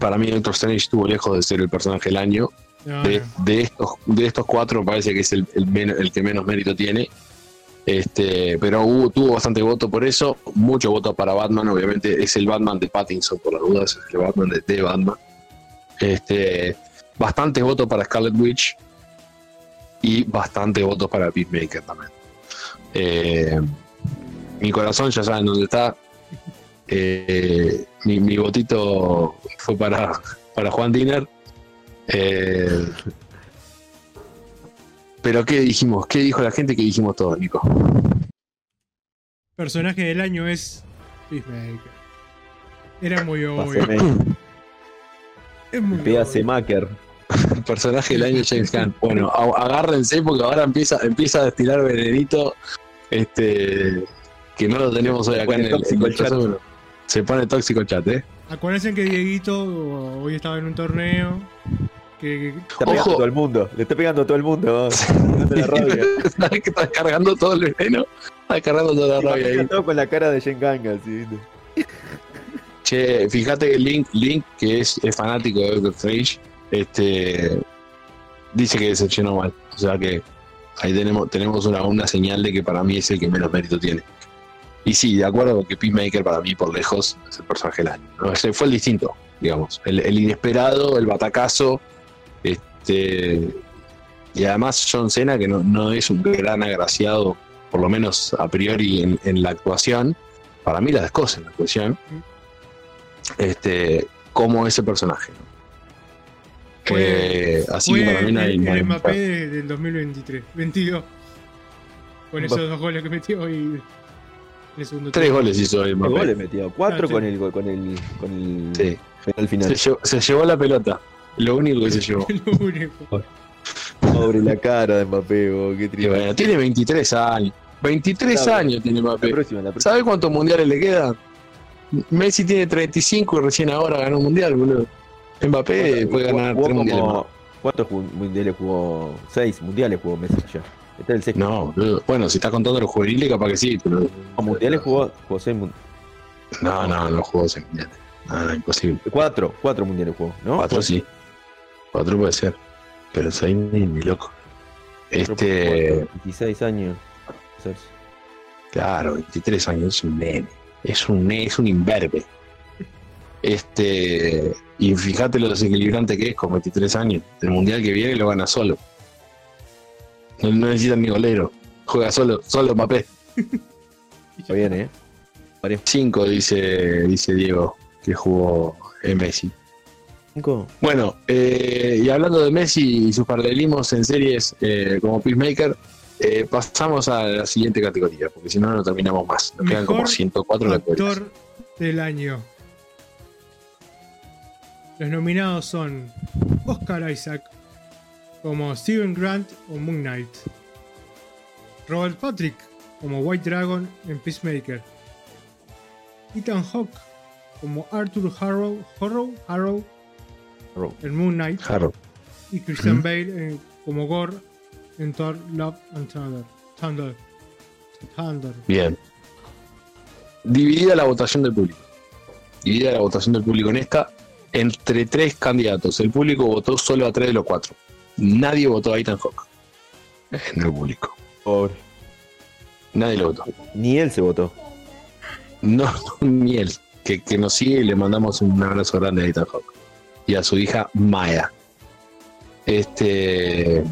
Para mí Doctor Strange estuvo lejos de ser el personaje del año. No, de, no. de estos de estos cuatro me parece que es el, el, men- el que menos mérito tiene. Este pero hubo, tuvo bastante voto por eso. Mucho voto para Batman obviamente. Es el Batman de Pattinson por las dudas. Es el Batman de, de Batman. Este bastantes votos para Scarlet Witch. Y bastante votos para Peacemaker también. Eh, mi corazón ya saben dónde está. Eh, mi, mi votito fue para para Juan Diner eh, pero ¿qué dijimos? ¿Qué dijo la gente? ¿Qué dijimos todos, Nico? Personaje del año es Peacemaker. Era muy obvio. Es muy. Maker. Personaje del año James Gunn. Bueno, agárrense porque ahora empieza, empieza a destilar venenito. Este. Que no lo tenemos hoy acá en el, en el. Se pone tóxico el chat, ¿eh? Acuérdense que Dieguito hoy estaba en un torneo. Que, que- Está pegando Ojo. todo el mundo. Le está pegando a todo el mundo. La rabia. ¿Sabes que está cargando todo el veneno? Está cargando toda la rabia ahí. Todo con la cara de Jenganga, así. Che, fíjate que Link, Link que es, es fanático de Doctor Strange, este, dice que decepcionó mal. O sea que ahí tenemos, tenemos una, una señal de que para mí es el que menos mérito tiene. Y sí, de acuerdo que Peacemaker para mí por lejos es el personaje del año. ¿no? Ese fue el distinto, digamos. El, el inesperado, el batacazo. Este, y además John Cena, que no, no es un gran agraciado, por lo menos a priori en, en la actuación, para mí la descosa en la actuación este, como ese personaje. ¿no? Fue- Eh, así fue que para mí no hay- el, el de- del 2023, 22. Con esos dos goles que metió en el segundo Tres tiempo. goles hizo el ¿Qué Mbappé. goles metió? Cuatro Ah, con sí. el, con el, con el Sí. penal Se, final. llevó, se llevó la pelota. Lo único que se llevó. Lo único. Pobre la cara de Mbappé, oh, qué triste. bueno, tiene 23 años. 23 Claro. años tiene La Mbappé. próxima, la próxima. ¿Sabe cuántos mundiales le quedan? Messi tiene 35 y recién ahora ganó un mundial, boludo. Mbappé puede ganar jugó tres mundiales como- ¿Cuántos mundiales jugó? Seis mundiales jugó Messi ya. Este es el sexto. No, boludo. Bueno, si estás contando los juveniles, capaz que sí, pero. No, mundiales jugó, jugó seis mun- No, no, no jugó ese mundial. No, no, imposible. Cuatro, cuatro mundiales jugó, ¿no? Cuatro sí. Cuatro puede ser. Pero seis ni, ni loco. Este. 26 años. Seis. Claro, 23 años es un nene. Es un nene, es un imberbe. Este. Y fíjate lo desequilibrante que es con 23 años. El mundial que viene lo gana solo. No, no necesitan ni golero. Juega solo, solo Mbappé. Está bien, ¿eh? Varios. 5, dice, dice Diego, que jugó en Messi. Cinco. Bueno, eh, y hablando de Messi y sus paralelismos en series eh, como Peacemaker, eh, pasamos a la siguiente categoría, porque si no, no terminamos más. Nos quedan como Mejor 104 categorías. Actor del año. Los nominados son Oscar Isaac como Steven Grant o Moon Knight. Robert Patrick como White Dragon en Peacemaker. Ethan Hawke como Arthur Harrow, Harrow, Harrow Row. en Moon Knight. Harrow. Y Christian. Bale en- como Gore en Thor Love and Thunder. Thunder. Thunder. Bien. Dividida la votación del público. Dividida la votación del público en esta entre tres candidatos. El público votó solo a tres de los cuatro. Nadie votó a Ethan Hawke en el público. Pobre. Nadie lo votó. Ni él se votó. No, ni él. Que, que nos sigue y le mandamos un abrazo grande a Ethan Hawke. Y a su hija Maya. Este.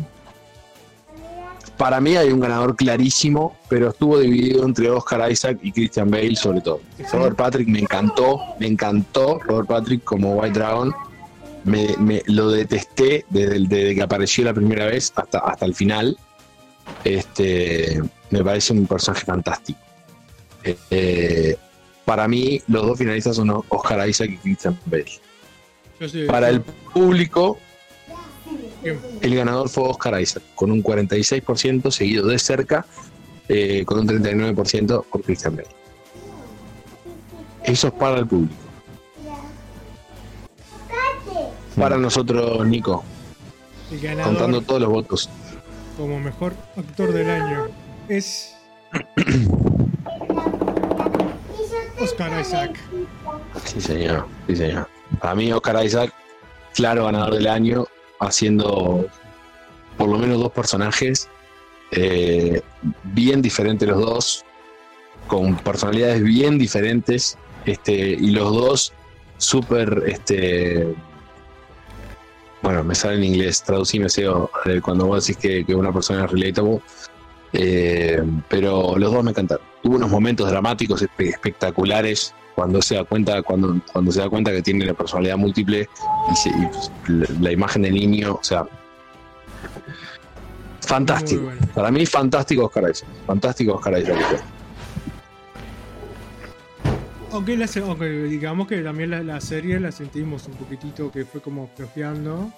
Para mí hay un ganador clarísimo, pero estuvo dividido entre Oscar Isaac y Christian Bale, sobre todo. Robert Patrick me encantó, me encantó Robert Patrick como White Dragon. Me, me- lo detesté desde, que apareció la primera vez hasta, hasta el final. Este, me parece un personaje fantástico. Eh, para mí, los dos finalistas son Oscar Isaac y Christian Bale. Sé- Para el público, el ganador fue Oscar Isaac, con un 46%, seguido de cerca, eh, con un 39% por Christian Bale. Eso es para el público. Para nosotros, Nico, El ganador contando todos los votos. como mejor actor del año es Oscar Isaac. Sí, señor. Sí, señor. Para mí, Oscar Isaac, claro ganador del año, haciendo por lo menos dos personajes eh, bien diferentes los dos, con personalidades bien diferentes, este, y los dos súper, este, bueno, me sale en inglés, traducime SEO cuando vos decís que, que una persona es relatable, eh, pero los dos me encantaron. Tuvo unos momentos dramáticos espe- espectaculares cuando se da cuenta cuando cuando se da cuenta que tiene la personalidad múltiple y, se- y, pues, la, la imagen del niño, o sea, fantástico. Bueno. Para mí fantástico Oscar Isaac, fantástico Oscar Isaac. Aunque, la aunque digamos que también la, la serie la sentimos un poquitito que fue como flojeando.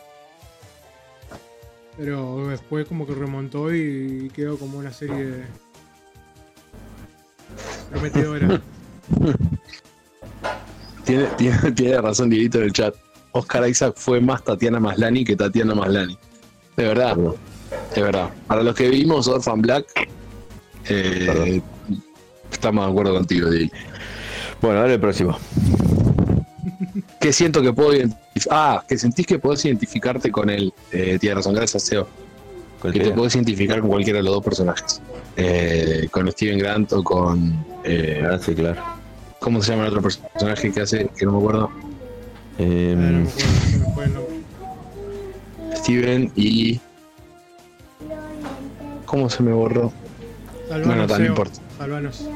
Pero después como que remontó y quedó como una serie prometedora. Tiene, tiene, tiene razón Dieguito en el chat. Oscar Isaac fue más Tatiana Maslani que Tatiana Maslani. De verdad, de verdad. Para los que vimos Orphan Black, eh, estamos de acuerdo contigo, Diego. Bueno, ahora el próximo. Que siento que puedo identificar. Ah, que sentís que podés identificarte con él. Eh, tiene razón, gracias, Seo. ¿Cuál Que te podés identificar con cualquiera de los dos personajes. Eh, con Steven Grant o con. eh, Ah, sí, claro. ¿Cómo se llama el otro personaje que hace? Que no me acuerdo. Eh, Ah, no. Steven y. ¿Cómo se me borró? Salvanos, Bueno, tan Seo, importa. Salvanos.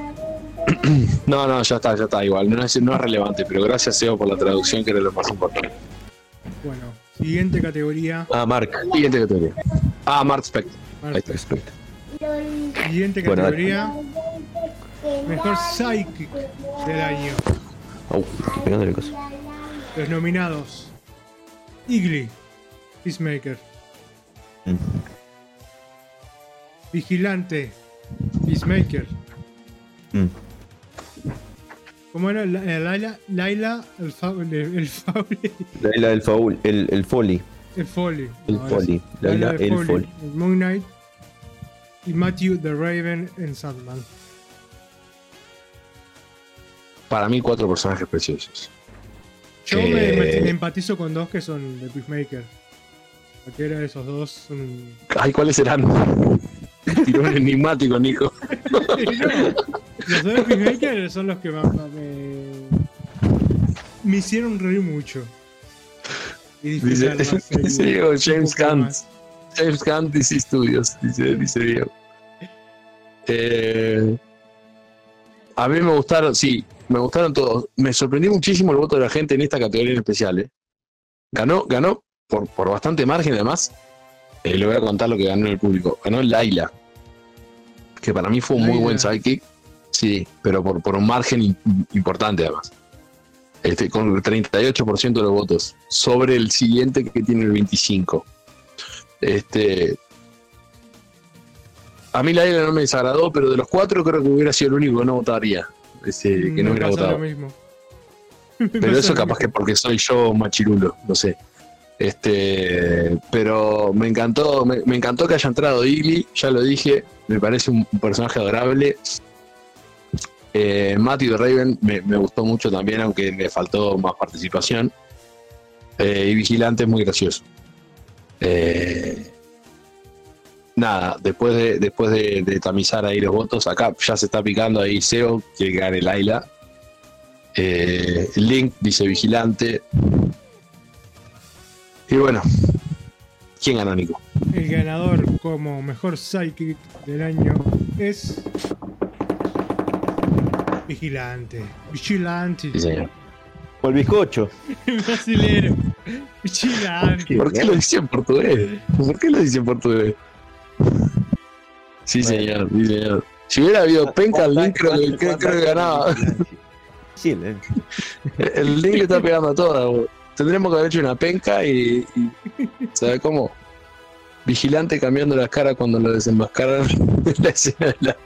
No, no, ya está, ya está, igual. No es, no es relevante, pero gracias, Seo, por la traducción, que era lo más importante. Bueno, siguiente categoría. ah, Mark. Siguiente categoría. Ah, Mark Spector. Ahí está. Respecto. Siguiente Bueno, categoría. Mejor Psychic del año. Estoy pegándole cosas. Los nominados. Igly. Peacemaker. Mm. Vigilante. Peacemaker. Mm. ¿Cómo era? Eh, Laila, Laila el, fa, el, el Faule- Laila del Faul, el, el Foley. el Foley. El No, Foley. Laila Laila el Foley, Foley. el Moon Knight. Y Matthew the Raven en Sandman. Para mí, cuatro personajes preciosos. Yo Eh, me, me- me empatizo con dos que son de Peacemaker. Cualquiera de esos dos son. Ay, ¿cuáles serán? Tiró un enigmático, Nico. Los de Peacemaker son los que más más me. me hicieron reír mucho. Y Dice, Diego, James Gunn. James Gunn DC Studios, dice, dice Diego. Eh, a mí me gustaron, sí, me gustaron todos. Me sorprendió muchísimo el voto de la gente en esta categoría en especial. ¿eh? Ganó, ganó por, por bastante margen, además. Eh, le voy a contar lo que ganó el público. Ganó Laila, que para mí fue un muy buen sidekick. Sí, pero por, por un margen im- importante, además. Este, con el 38% de los votos, sobre el siguiente que tiene el 25%. Este, a mí la isla no me desagradó, pero de los cuatro creo que hubiera sido el único que no votaría. Ese, que no Me hubiera votado. lo mismo. Me Pero eso capaz que porque soy yo machirulo, no sé. Este, pero me encantó, me, me encantó que haya entrado Igly, ya lo dije, me parece un personaje adorable. Eh, de Raven me, gustó mucho también, aunque le faltó más participación. Eh, y Vigilante es muy gracioso. Eh, nada, después de, después de, de tamizar ahí los votos, acá ya se está picando ahí SEO, que gane Laila. Eh, Link dice Vigilante. Y bueno, ¿quién ganó, Nico? El ganador como mejor psychic del año es. Vigilante. Vigilante. Sí, señor. O el bizcocho. Brasilero. Vigilante. ¿Por qué lo dice en portugués? ¿Por qué lo dice en portugués? Sí, señor, sí, señor. Si hubiera habido penca, el Link creo que, creo- que ganaba. El- Link le está pegando a todas. Tendremos que haber hecho una penca y. y ¿Sabes cómo? Vigilante cambiando la cara cuando lo desenmascaran en la escena de la.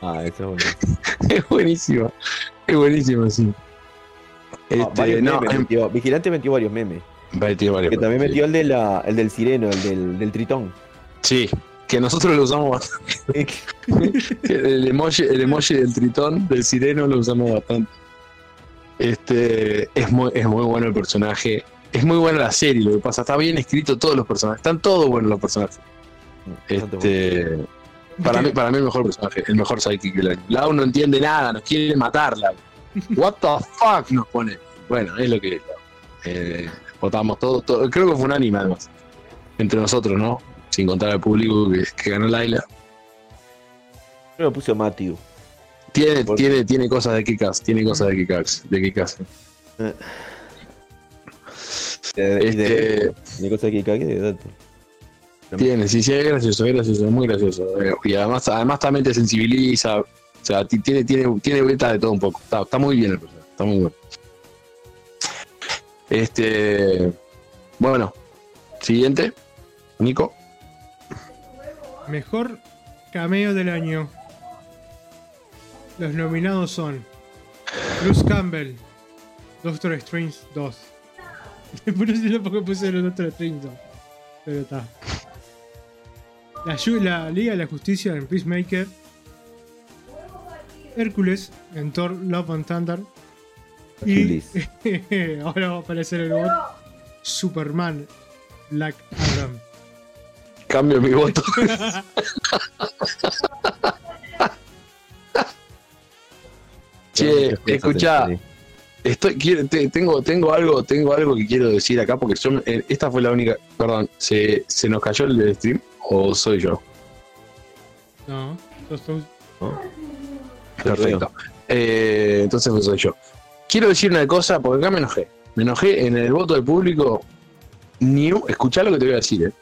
Ah, eso es bueno. Es buenísimo. Es buenísimo, sí. Este, varios no, memes em- metió. Vigilante metió varios memes. metió varios Que también metió el, de la, el del sireno, el del, del tritón. Sí, que nosotros lo usamos bastante. El, emoji, el emoji del tritón, del sireno, lo usamos bastante. Este, es muy, es muy bueno el personaje. Es muy buena la serie, lo que pasa. Está bien escrito todos los personajes. Están todos buenos los personajes. Este, para, mí, para mí el mejor personaje, el mejor sidekick del año. Lau no entiende nada, nos quiere matarla. What the fuck nos pone. Bueno, es lo que es. Eh, votamos todos, todo, creo que fue unánime además. Entre nosotros, ¿no? Sin contar al público que, que ganó Laila. Yo lo puse Matthew. Tiene, tiene, tiene cosas de Kikas, tiene cosas de Kikas, de Kikas. De, de, Este, de cosas que cagué de dato. tiene, sí, sí, es gracioso, es gracioso, es muy gracioso. Eh, Y además, además también te sensibiliza. O sea, ti- tiene, tiene, tiene beta de todo un poco. Está, está muy bien el personaje, está muy bueno. Este, bueno, siguiente, Nico. Mejor cameo del año. Los nominados son Bruce Campbell, Doctor Strange 2. Por eso no porque puse el Doctor Strange 2. Pero está. La, la Liga de la Justicia en Peacemaker. Hércules en Thor Love and Thunder. Y ahora va a aparecer el bot Superman Black Adam. Cambio mi voto. Che, escuchá, estoy, quiero- te- tengo, tengo algo, tengo algo que quiero decir acá porque yo, eh, esta fue la única. Perdón, ¿se, se nos cayó el stream o soy yo? No, sos tú. Perfecto. Eh, entonces pues soy yo. Quiero decir una cosa, porque acá me enojé. Me enojé en el voto del público. Ni un, escuchá lo que te voy a decir, eh.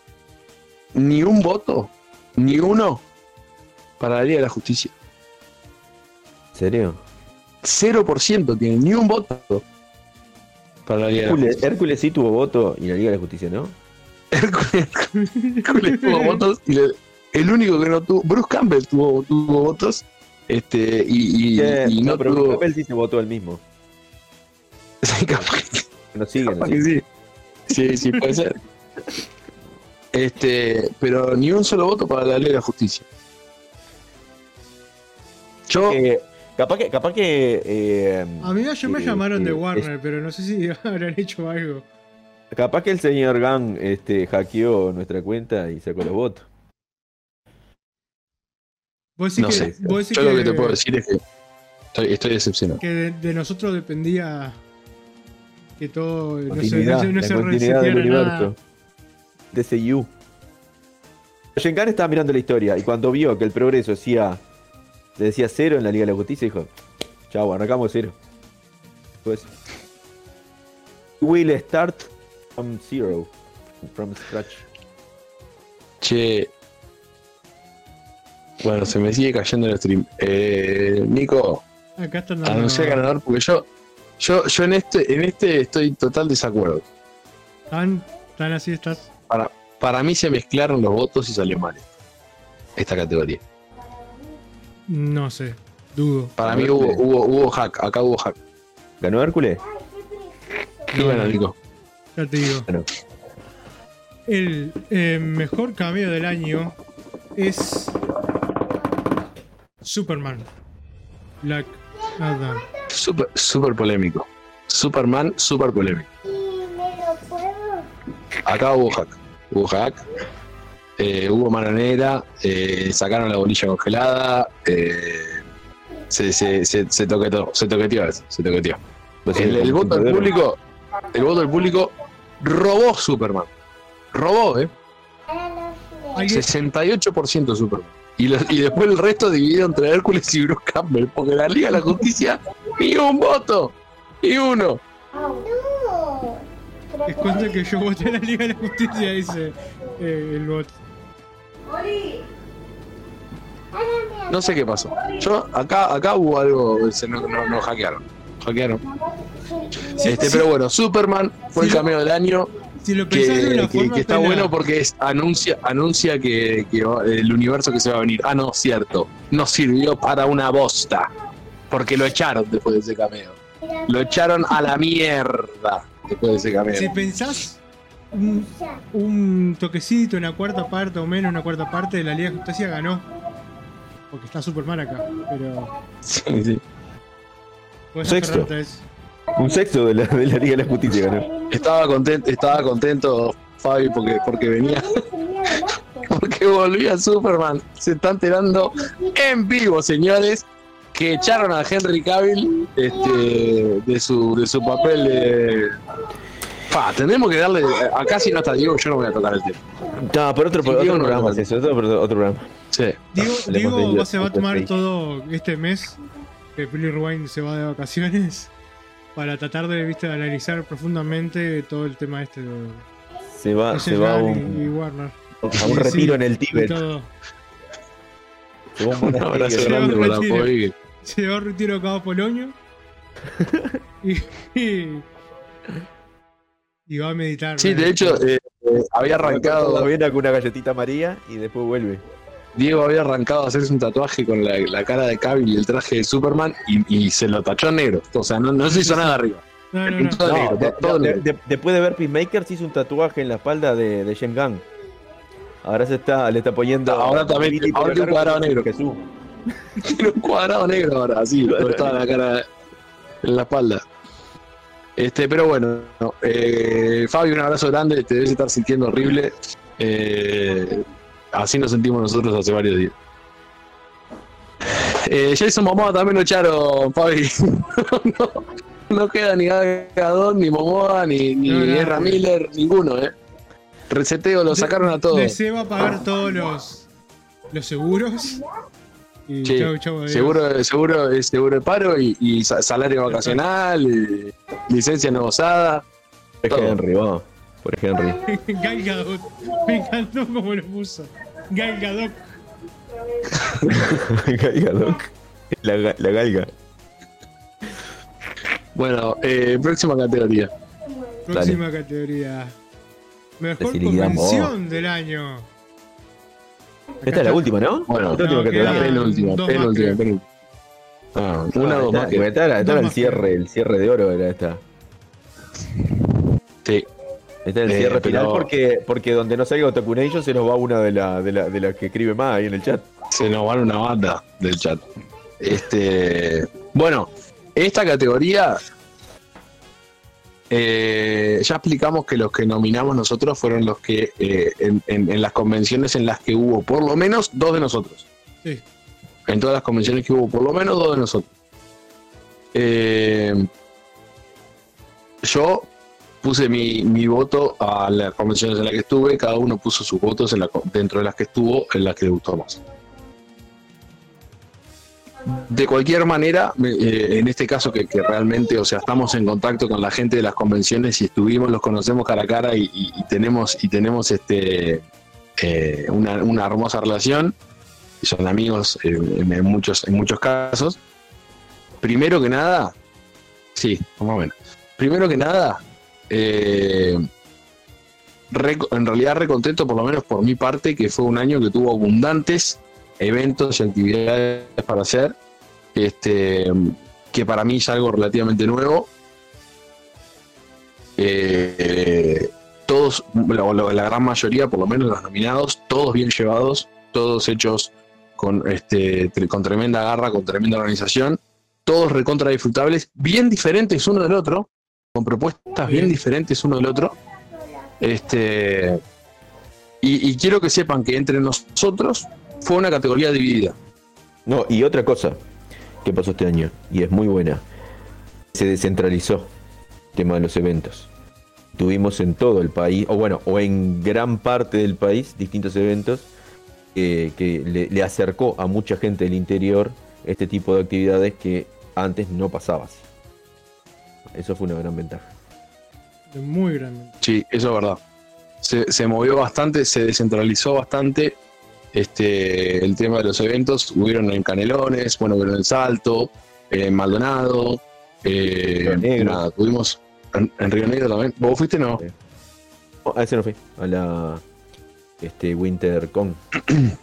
Ni un voto, ni uno para la Liga de la Justicia. ¿En serio? 0% tiene, ni un voto para la Liga de la Hércules, Justicia. Hércules sí tuvo voto y la Liga de la Justicia, ¿no? Hércules, Hércules tuvo votos y le- el único que no tuvo, Bruce Campbell tuvo, tuvo votos este, y, y- y no, pero tuvo. Campbell sí se votó el mismo. Sí, capaz que- nos siguen. Capaz que sí. Sí, sí, puede ser. Este, pero ni un solo voto para la ley de la justicia. Yo, Eh, capaz que, capaz que eh, A mí ya me eh, llamaron de eh, Warner, pero no sé si habrán hecho algo. capaz que el señor Gunn este, hackeó nuestra cuenta y sacó los votos. Vos no que, sé. vos Yo lo que te puedo decir es que estoy, estoy decepcionado. que de, de nosotros dependía que todo no se, no se, no la se continuidad del universo. DCU. Shenkan estaba mirando la historia y cuando vio que el progreso decía, le decía cero en la Liga de la Justicia, dijo, chau, arrancamos cero. Pues, will start from zero, from scratch. Che. Bueno, se me sigue cayendo el stream. Eh, Nico, Acá están dando- anuncia ganador porque yo, yo, yo en este, en este estoy total desacuerdo. Tan, tan así estás. Para, para mí se mezclaron los votos y salió mal esta categoría. No sé, dudo. Para mí hubo, hubo, hubo hack, acá hubo hack. ¿Ganó Hércules? Qué bueno, Nico. Ya te digo. Bueno. El eh, mejor cameo del año es Superman. Black Adam. Súper super polémico. Superman, súper polémico. Acá hubo hack. Hubo hack. Eh, hubo mano negra. eh, sacaron la bolilla congelada. eh, se, se, se, se toqueteó. Se toqueteó eso. Se toqueteó. El, el voto del público. El voto del público robó Superman. Robó, ¿eh? ¿Alguien, 68% Superman. Y, lo- y después el resto dividido entre Hércules y Bruce Campbell. Porque la Liga de la Justicia, ni un voto. Ni uno. les cuento que yo voté a la Liga de la Justicia, dice eh, el bot. No sé qué pasó. Yo, acá, acá hubo algo, se nos no, nos hackearon. Hackearon. Este, pero bueno, Superman fue el cameo del año. Si lo pensás de Que, una que- forma. que está bueno porque es, anuncia, anuncia que, que el universo que se va a venir. Ah, no, cierto. No sirvió para una bosta. Porque lo echaron después de ese cameo. Lo echaron a la mierda después de ese cameo. Si pensás un, un toquecito, una cuarta parte o menos, una cuarta parte de la Liga de Justicia ganó. Porque está Superman acá. Pero. Sí, sí. podés Sexto. Un sexto de la, de la Liga de la Justicia ganó. Estaba contento, estaba contento Fabi porque, porque venía, porque volvía Superman. Se está enterando en vivo, señores, que echaron a Henry Cavill este, de su de su papel de. Pa, tendremos que darle. Acá si no está Diego, yo no voy a tocar el tema. No, pero otro, Sí, otro no programa lo- es eso, otro, otro programa. Sí. Diego, va- ellos, se va a otro tomar todo este mes que Billy Rewind se va de vacaciones para tratar de, viste, de analizar profundamente todo el tema este de Se va, de Ah, se va a Jan y, y un, Warner. a un Sí, retiro en el Tíbet. Se va a un Un abrazo grande por la retiro. Fabi. Se va a retiro acá a Polonio y, y, y va a meditar. Sí, de hecho, eh, eh, había arrancado. avena con una galletita María y después vuelve. Diego había arrancado a hacerse un tatuaje con la, la cara de Cavill y el traje de Superman y, y se lo tachó negro. O sea, no, no se hizo nada arriba. No, no, no. Pintó de No, negro, de- todo de- negro. de- después de ver Peacemaker se hizo un tatuaje en la espalda de, de James Gunn. Ahora se está, le está poniendo. Ahora también- ahora tiene un cuadrado negro. Jesús. Tiene un cuadrado negro ahora, así, toda la cara en la espalda. Este, pero bueno, no, eh, Fabio, un abrazo grande, te debes estar sintiendo horrible. Eh, así nos sentimos nosotros hace varios días. Eh, Jason Momoa también lo echaron, Fabi. no, no queda ni Gadot, ni Momoa, ni, ni No, no. Miller, ninguno, ¿eh? Reseteo, lo sacaron a todos. DC va a pagar todos los, los seguros. Y Sí, chau, chau, adiós. Seguro, seguro, es seguro de paro y, y sa- salario vacacional, y licencia no gozada. Por Todo. Henry, vamos. Por Henry. Gal Gadot. Me encantó como lo puso. Gal Gadot. Galga, Doc. La, la galga. Bueno, eh, próxima categoría. Próxima categoría. Mejor convención del año. Esta es la última, ¿no? Bueno, la No, última queda- La categoría. penúltima, penúltima, que- penúltima. Ah, una, dos más Esta- que. esta era, esta Dos era el que- cierre, el cierre de oro era esta. Sí. Este es el Eh, cierre final pero- porque, porque donde no salga Otaku Nation se nos va una de las de la, de la que escribe más ahí en el chat. Se nos van una banda del chat. Este, bueno, esta categoría eh, ya explicamos que los que nominamos nosotros fueron los que eh, en, en- en las convenciones en las que hubo por lo menos dos de nosotros. Sí. En todas las convenciones que hubo por lo menos dos de nosotros. Eh, yo puse mi, mi voto a las convenciones en las que estuve, cada uno puso sus votos en la dentro de las que estuvo, en las que le gustó más. De cualquier manera, eh, en este caso que, realmente, o sea, estamos en contacto con la gente de las convenciones y estuvimos, los conocemos cara a cara y, tenemos y tenemos este eh, una, hermosa relación y son amigos eh, en, muchos en muchos casos. Primero que nada, sí, más o menos. Primero que nada, eh, en realidad recontento por lo menos por mi parte que fue un año que tuvo abundantes eventos y actividades para hacer, este, que para mí es algo relativamente nuevo. Eh, todos, la, la- gran mayoría, por lo menos los nominados, todos bien llevados, todos hechos con, este, con tremenda garra, con tremenda organización, todos recontra disfrutables, bien diferentes uno del otro, con propuestas bien Bien. diferentes uno del otro. Este, y, y quiero que sepan que entre nosotros fue una categoría dividida. No, y otra cosa que pasó este año, y es muy buena, se descentralizó el tema de los eventos. Tuvimos en todo el país, o bueno, o en gran parte del país, distintos eventos eh, que le, le acercó a mucha gente del interior este tipo de actividades que antes no pasabas. Eso fue una gran ventaja. Muy grande. Sí, eso es verdad. Se, se movió bastante, se descentralizó bastante este, el tema de los eventos. Hubieron en Canelones, bueno, hubieron en Salto, en Maldonado. Eh, Río Negro. nada, tuvimos en, en Río Negro también. ¿Vos fuiste? No. Sí. Oh, a ese no fui, a la este, WinterCon.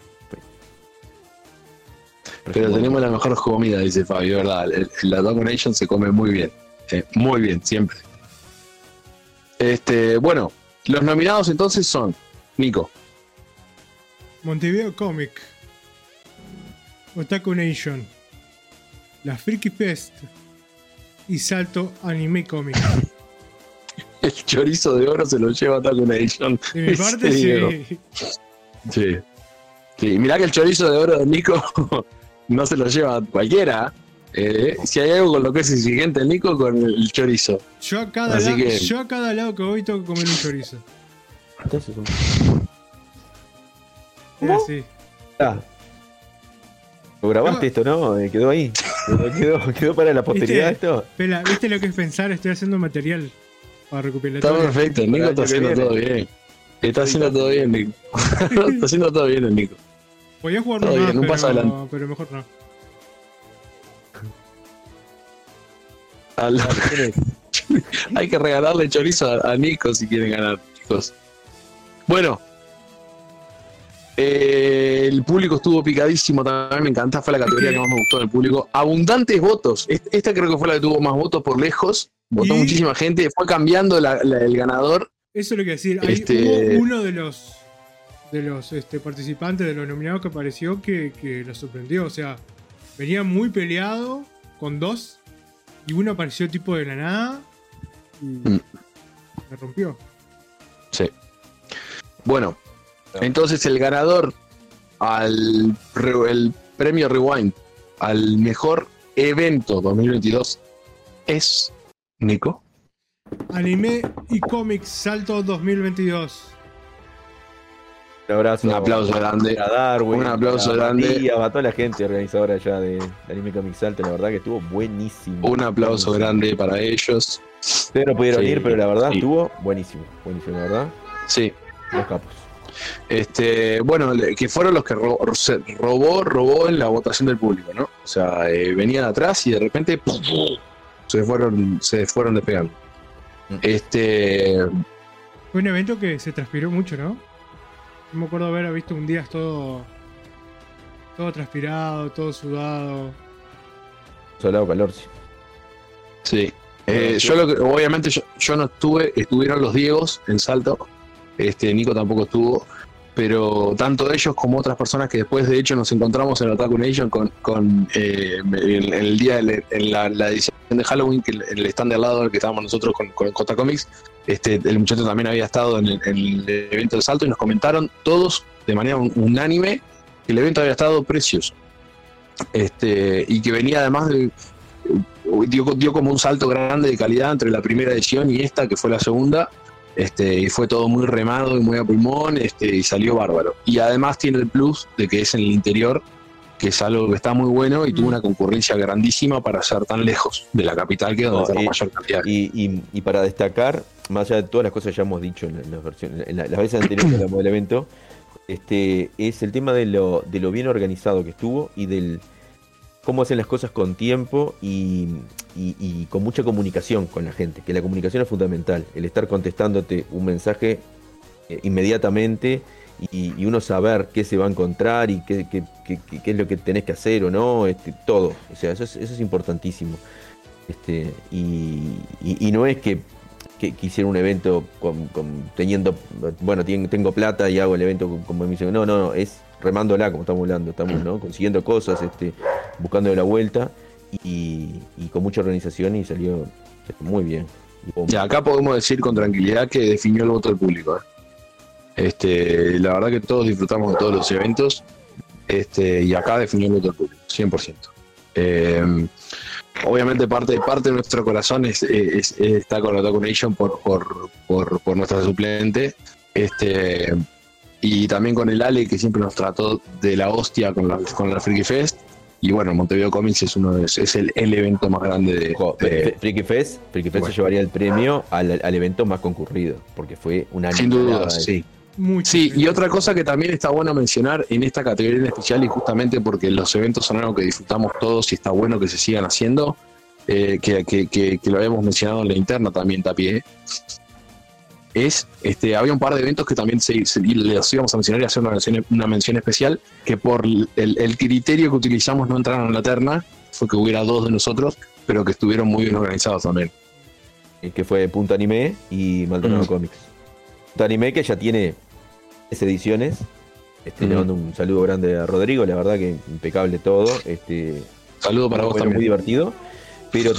Pero tenemos la mejor comida, dice Fabio, ¿verdad? La Dog Nation se come muy bien. eh, muy bien, siempre. Este, bueno, los nominados entonces son Nico, Montevideo Comic. Otaku Nation. La Freaky Fest. Y Salto Anime Comic. el chorizo de oro se lo lleva Taco Nation. De mi parte, sí. Sí. Sí, mirá que el chorizo de oro de Nico no se lo lleva cualquiera. Eh, si hay algo con lo que es exigente el Nico, con el chorizo. Yo a, cada Así la- que- yo a cada lado que voy tengo que comer un chorizo. Entonces, un- Es así. Ah. Lo grabaste esto, ¿no? Eh, Quedó ahí. Quedó, quedó- quedó para la posteridad ¿Viste? esto. Pela, ¿viste lo que es pensar? Estoy haciendo material para Está recopilatorio. perfecto, el Nico está haciendo viene. todo bien. Está haciendo todo bien, Nico. está haciendo todo bien el Nico. Podía jugar Todo más, bien, un pero, paso adelante. pero mejor no. Al- Hay que regalarle chorizo a, a Nico si quieren ganar, chicos. Bueno, Eh, el público estuvo picadísimo también, me encanta, fue la categoría que más me gustó del público. Abundantes votos, Est- esta creo que fue la que tuvo más votos por lejos, votó Y- muchísima gente, fue cambiando la- la- el ganador. Eso es lo que decir. Hay, Este- hubo uno de los de los este, participantes de los nominados que apareció que, que lo sorprendió. O sea, venía muy peleado con dos y uno apareció tipo de la nada y Mm. me rompió. Sí. Bueno, entonces el ganador al re- el premio Rewind al mejor evento 2022 es Nico. Anime y cómics Salto 2022. Un abrazo. Un aplauso grande. a Darwin. Un aplauso a grande. A toda la gente organizadora ya de, de Anime Comic Salto. La verdad que estuvo buenísimo. Un aplauso Buenísimo. grande para ellos. Ustedes no pudieron Sí, ir, pero la verdad sí. estuvo buenísimo. Buenísimo, la verdad. Sí. Los capos. Este, bueno, que fueron los que ro- se robó, robó en la votación del público, ¿no? O sea, eh, venían atrás y de repente ¡pum! se fueron, se fueron despegando. Mm. Este, Fue un evento que se transpiró mucho, ¿no? No me acuerdo haber visto un día todo todo transpirado, todo sudado. Solado calor, sí. Eh, sí. yo lo que, obviamente yo, yo no estuve, estuvieron los Diegos en Salto, este, Nico tampoco estuvo, pero tanto ellos como otras personas que después de hecho nos encontramos en Otaku Nation con, con eh, en el día, de- en la, edición de Halloween, que el, el stand de al lado del que estábamos nosotros con, con J Comics, este, el muchacho también había estado en el, en el evento de Salto y nos comentaron todos de manera un- unánime que el evento había estado precioso. Este, y que venía además de, dio, dio como un salto grande de calidad entre la primera edición y esta, que fue la segunda. Este, y fue todo muy remado y muy a pulmón, este, y salió bárbaro. Y además tiene el plus de que es en el interior, que es algo que está muy bueno y tuvo Mm. una concurrencia grandísima para ser tan lejos de la capital, que es donde No, está la y- mayor cantidad. Y, y- y para destacar, más allá de todas las cosas que ya hemos dicho en, la- en las versiones, en la- las veces anteriores que hablamos del evento, este, es el tema de lo, de lo bien organizado que estuvo y del cómo hacen las cosas con tiempo y, con mucha comunicación con la gente, que la comunicación es fundamental, el estar contestándote un mensaje eh, inmediatamente y, uno saber qué se va a encontrar y qué, es lo que tenés que hacer o no, este, todo, o sea, eso es, importantísimo. Este, y, no es que, que, hiciera un evento con, teniendo, bueno, tengo plata y hago el evento como me dicen, no, no, no, es remándola como estamos hablando, estamos ¿no? consiguiendo cosas, este, buscando la vuelta y, y con mucha organización y salió, salió muy bien. Y hubo- Y acá podemos decir con tranquilidad que definió el voto del público. ¿eh? Este, la verdad que todos disfrutamos de todos los eventos este, y acá definió el voto del público, 100%. Eh, obviamente parte, parte de nuestro corazón es, es- es- está con Otaku Nation por, por, por, por nuestra suplente este, y también con el Ale que siempre nos trató de la hostia con la, con la Freaky Fest. Y bueno, Montevideo Comics es uno de- es el, el evento más grande de, Ojo, de- Freaky Fest, Freaky Fest bueno. se llevaría el premio al, al evento más concurrido, porque fue una sin duda, de- sí. Mucho. Sí, y otra cosa que también está bueno mencionar en esta categoría en especial, y justamente porque los eventos son algo que disfrutamos todos y está bueno que se sigan haciendo, eh, que, que- que- que lo habíamos mencionado en la interna también, Tapie, es, este, había un par de eventos que también se, se- íbamos a mencionar y hacer una mención, una mención especial, que por el, el criterio que utilizamos no entraron en la terna, fue que hubiera dos de nosotros, pero que estuvieron muy bien organizados también. eh, que fue Punto Anime y Maldonado Mm. Comics. Punto Anime que ya tiene tres ediciones. Este, Le Mm. mando un saludo grande a Rodrigo, la verdad que impecable todo. Este, Saludo para vos bueno, muy también. divertido. Pero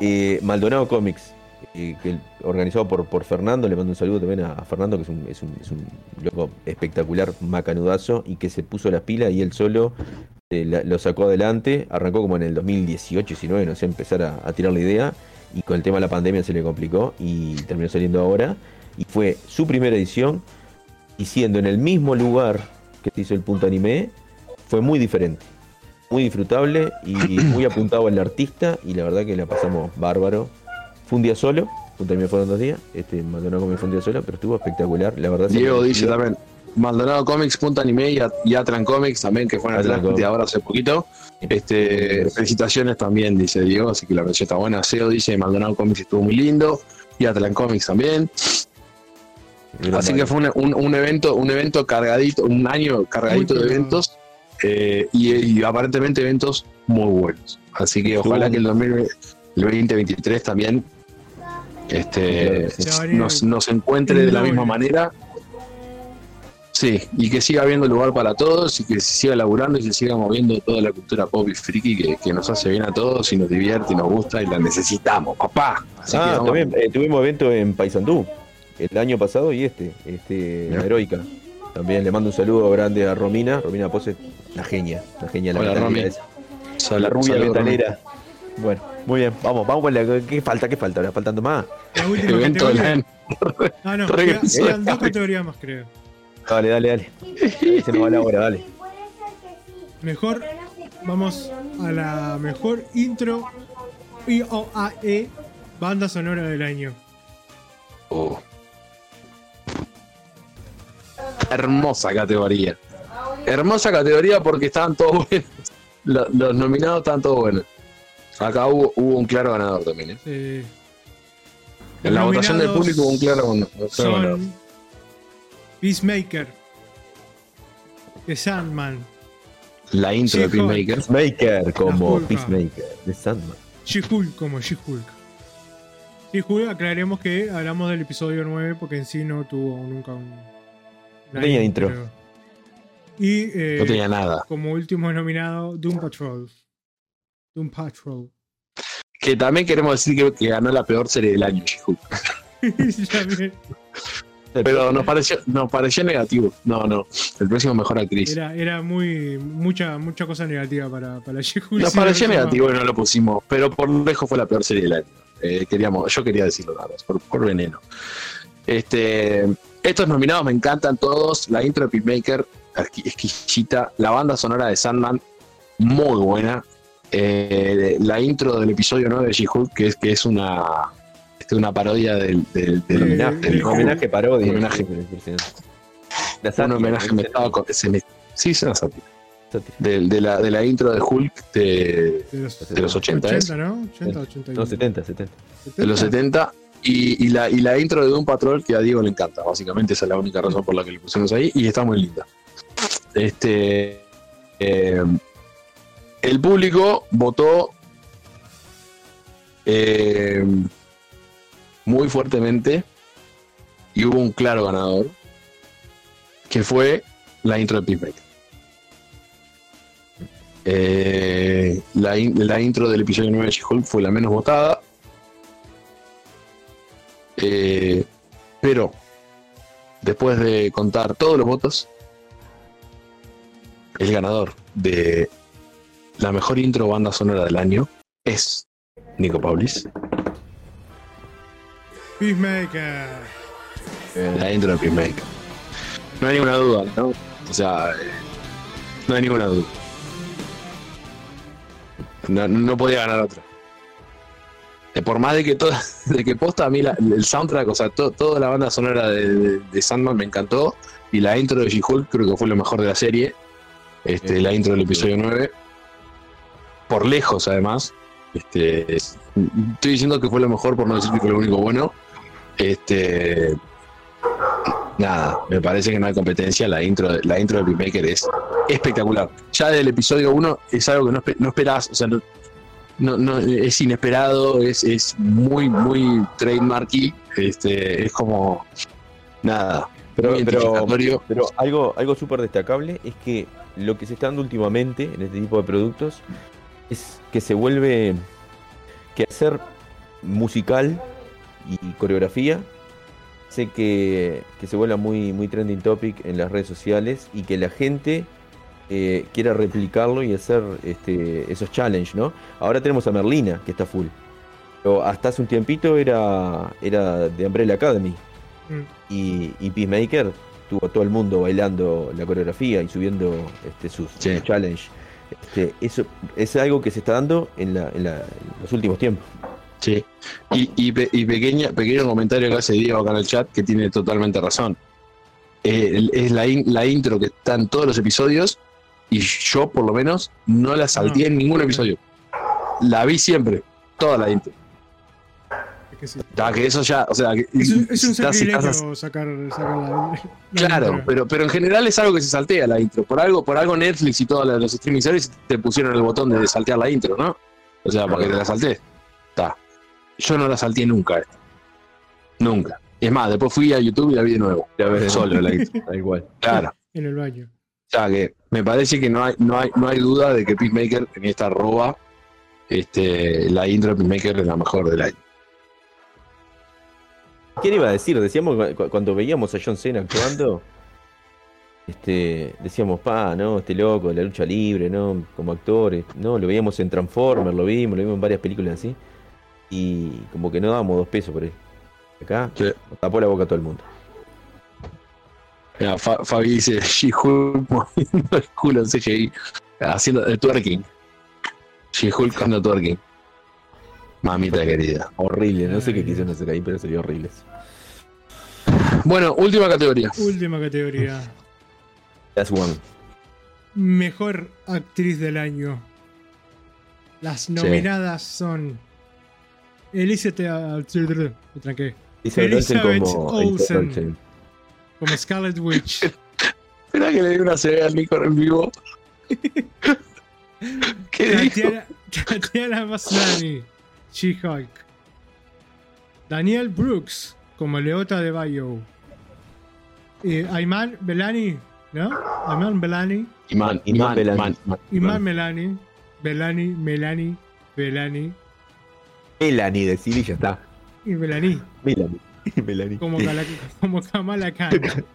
eh, Maldonado Comics, que organizado por, Fernando, le mando un saludo también a, Fernando, que es un, loco espectacular, macanudazo, y que se puso las pilas y él solo eh, la- lo sacó adelante. Arrancó como en el 2018, 19, no sé, empezar a, a tirar la idea. Y con el tema de la pandemia se le complicó y terminó saliendo ahora. Y fue su primera edición. Y siendo en el mismo lugar que se hizo el punto anime, fue muy diferente. Muy disfrutable y muy apuntado al artista. Y la verdad que la pasamos bárbaro. Fue un día solo. Anime fueron dos días. Este Maldonado como fue un día solo, pero estuvo espectacular. La verdad Diego dice también, Maldonado Comics, Punta Anime y, At- y Atlan Comics también, que fueron Atlan Atlan Comics. ahora hace poquito. Este, felicitaciones también, dice Diego, así que la mención está buena. SEO dice, Maldonado Comics estuvo muy lindo. Y Atlan Comics también. Así que fue un, un- un evento, un evento cargadito, un año cargadito Muy de eventos eh, y, y aparentemente eventos muy buenos. Así que Estuvo- ojalá que el, 2020 el 2023 también este, nos, nos encuentre de la misma manera. Sí, y que siga habiendo lugar para todos y que se siga laburando y se siga moviendo toda la cultura pop y friki que, que nos hace bien a todos y nos divierte y nos gusta y la necesitamos, papá. Así que Ah, vamos. también eh, tuvimos evento en Paysandú el año pasado y este, este, la heroica. También le mando un saludo grande a Romina, Romina Pose, la genia, la genia, la Hola, Romy. esa. La rubia metalera. Bueno, muy bien, vamos, vamos con la. ¿Qué falta? ¿Qué falta? ¿Ahora faltando más? La última categoría. la- Ah, no, quedan- quedan dos categorías más, creo. Dale, dale, dale. Ahí se nos va la hora, dale. Mejor, vamos a la mejor intro IOAE banda sonora del año. Oh. Hermosa categoría. Hermosa categoría porque estaban todos buenos. Lo- Los, nominados estaban todos buenos. Acá hubo, hubo un claro ganador también. ¿eh? En la votación del público hubo un claro, un claro ganador. Peacemaker, The Sandman, La intro de. Peacemaker. Peacemaker como. Peacemaker de Sandman. She-Hulk como She-Hulk. She-Hulk, aclaremos que hablamos del episodio 9 porque en sí no tuvo nunca un. una tenía intro. Y eh, No tenía nada. como último nominado, Doom Patrol. Doom Patrol. Que también queremos decir que, que ganó la peor serie del año. Pero nos pareció, nos pareció negativo. No, no. El próximo mejor actriz. Era, era muy. mucha, mucha cosa negativa para, para. Nos pareció negativo y no lo pusimos, pero por lejos fue la peor serie del año. Eh, queríamos, yo quería decirlo nada más, por, por veneno. Este, estos nominados me encantan todos. La intro de exqui- exquisita. La banda sonora de Sandman, muy buena. Eh, la intro del episodio 9 de She-Hulk, que es, que es una, este, una parodia del, del, del homenaje, del el homenaje parodia. Un homenaje. La un sátira, homenaje me estaba co- se me- sí, es una sátira. sátira. Del- de, la, de la intro de Hulk de, De los, de los 80, ¿es? 80, ¿no? 80, 81. No, 70, 70. de los 70 y, y la, y la intro de Doom Patrol que a Diego le encanta, básicamente esa es la única razón por la que le pusimos ahí y está muy linda. Este eh, el público votó eh, muy fuertemente y hubo un claro ganador que fue la intro de Peacemaker. Eh, la, la intro del episodio 9 de She-Hulk fue la menos votada. Eh, pero después de contar todos los votos, el ganador de la mejor intro banda sonora del año es Nico Paulis. Peacemaker. La intro de Peacemaker. No hay ninguna duda, ¿no? O sea, eh, no hay ninguna duda. No, no podía ganar otra. Eh, Por más de que toda, de que posta a mí la- el soundtrack, o sea, to- toda la banda sonora de, de- de Sandman me encantó. Y la intro de She-Hulk creo que fue lo mejor de la serie. Este, Sí. la intro del episodio 9. Por lejos, además. Este, es- estoy diciendo que fue lo mejor por no decir que fue lo único bueno. Este, nada, me parece que no hay competencia. La intro, la intro de Peacemaker es espectacular. Ya del episodio 1 es algo que no, no esperás, o sea, no, no, no- es inesperado, es, es muy, muy trademarky. Este, es como nada, Pero, pero algo, algo súper destacable es que lo que se está dando últimamente en este tipo de productos es que se vuelve que hacer musical y coreografía sé que, que se vuelva muy, muy trending topic en las redes sociales y que la gente eh, quiera replicarlo y hacer este, esos challenge, ¿no? Ahora tenemos a Merlina, que está full. Pero hasta hace un tiempito era, era de Umbrella Academy. Mm. Y, y Peacemaker tuvo a todo el mundo bailando la coreografía y subiendo este, sus, Sí. sus challenge. Este, eso es algo que se está dando en, la- en la- en los últimos tiempos. Sí. Y, y, y pequeña, pequeño comentario que hace Diego acá en el chat que tiene totalmente razón. Eh, es la, la intro que está en todos los episodios y yo por lo menos no la salté en ningún episodio. La vi siempre, toda la intro. Que sí. Que eso ya, o sea, que- Es, un- es un sacrilegio sacar, sacar la, la Claro, intro. pero, pero en general es algo que se saltea la intro. Por algo, por algo Netflix y todos los streaming services te pusieron el botón de saltear la intro, ¿no? O sea, para que te la salté. Está. Yo no la salteé nunca. esta. Nunca. Es más, después fui a YouTube y la vi de nuevo. Ya ves, Solo la intro. Da igual. Claro. En el baño. O sea que me parece que no hay, no hay, no hay duda de que Peacemaker en esta roba, este, la intro de Peacemaker es la mejor del año. ¿Quién iba a decir? Decíamos cu- cu- cuando veíamos a John Cena actuando, este, decíamos, pa, no, este loco, de la lucha libre, ¿no? Como actores, no, lo veíamos en Transformers, lo vimos, lo vimos en varias películas así. Y como que no dábamos dos pesos por él. Acá Sí. tapó la boca a todo el mundo. Mira, Fa- Fabi dice, She-Hulk moviendo el culo en CGI, haciendo el twerking. She-Hulk haciendo twerking. Mamita querida. Horrible, no sé qué quisieron hacer ahí, pero se vio horrible. Bueno, última categoría. Última categoría. That's one. Mejor actriz del año. Las nominadas son Elizabeth me tranqué, Elizabeth como Olsen. Como Scarlet Witch. Espera que le di una CB al Nico en vivo. ¿Qué dijo? Tatiana, Tatiana Maslany, She-Hulk. Daniel Brooks como Leota de Bayo. Eh, Ayman Belani, ¿no? Ayman Belani. Iman, Iman Iman, Belani. Iman, Melani. Belani, Melani, Belani Melanie, decir y ya está. y Belani. Melanie. Melanie. Como, Kala- como Kamala Khan.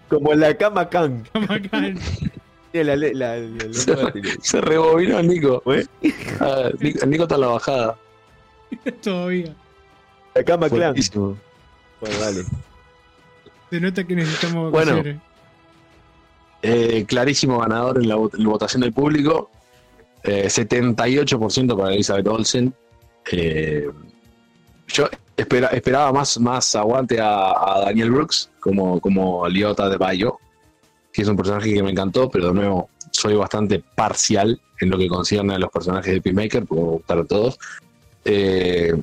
Como la cama Khan. Kamala Khan. La, la, la, la- la- Se, se rebobinó Nico. ¿Eh? Ah, Nico. Nico está en la bajada. Todavía. la cama clan. Bueno, dale. Se nota que necesitamos Bueno. Eh, clarísimo ganador en la, vot- en la votación del público. Eh, 78% para Elizabeth Olsen. Eh, yo espera- esperaba más, más aguante a, a Daniel Brooks como, como Liota de Bayo, que es un personaje que me encantó, pero de nuevo soy bastante parcial en lo que concierne a los personajes de Peacemaker, porque me gustaron todos. Eh,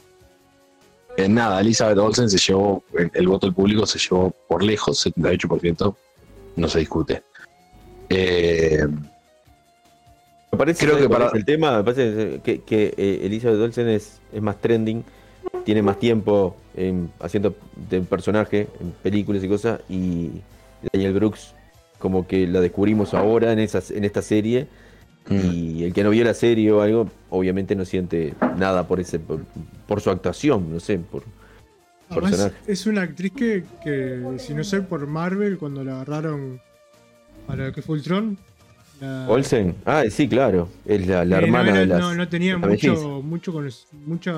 eh, nada, Elizabeth Olsen se llevó, el, el voto del público se llevó por lejos, 78%, no se discute. Eh, Me parece Creo ¿sabes que para- el tema, me parece que, que, eh, Elizabeth Olsen es, es más trending, tiene más tiempo en- haciendo de personaje en películas y cosas, y Daniel Brooks como que la descubrimos ahora en, esas, en esta serie. Y el que no vio la serie o algo, obviamente no siente nada por ese por, por su actuación, no sé, por Además, personaje. es una actriz que, que, si no sé, por Marvel, cuando la agarraron para lo que fue Ultron, la- Olsen, ah, sí, claro, es la, la eh, hermana no, de las no, no tenía mellizas. mucho, mucho cono- mucha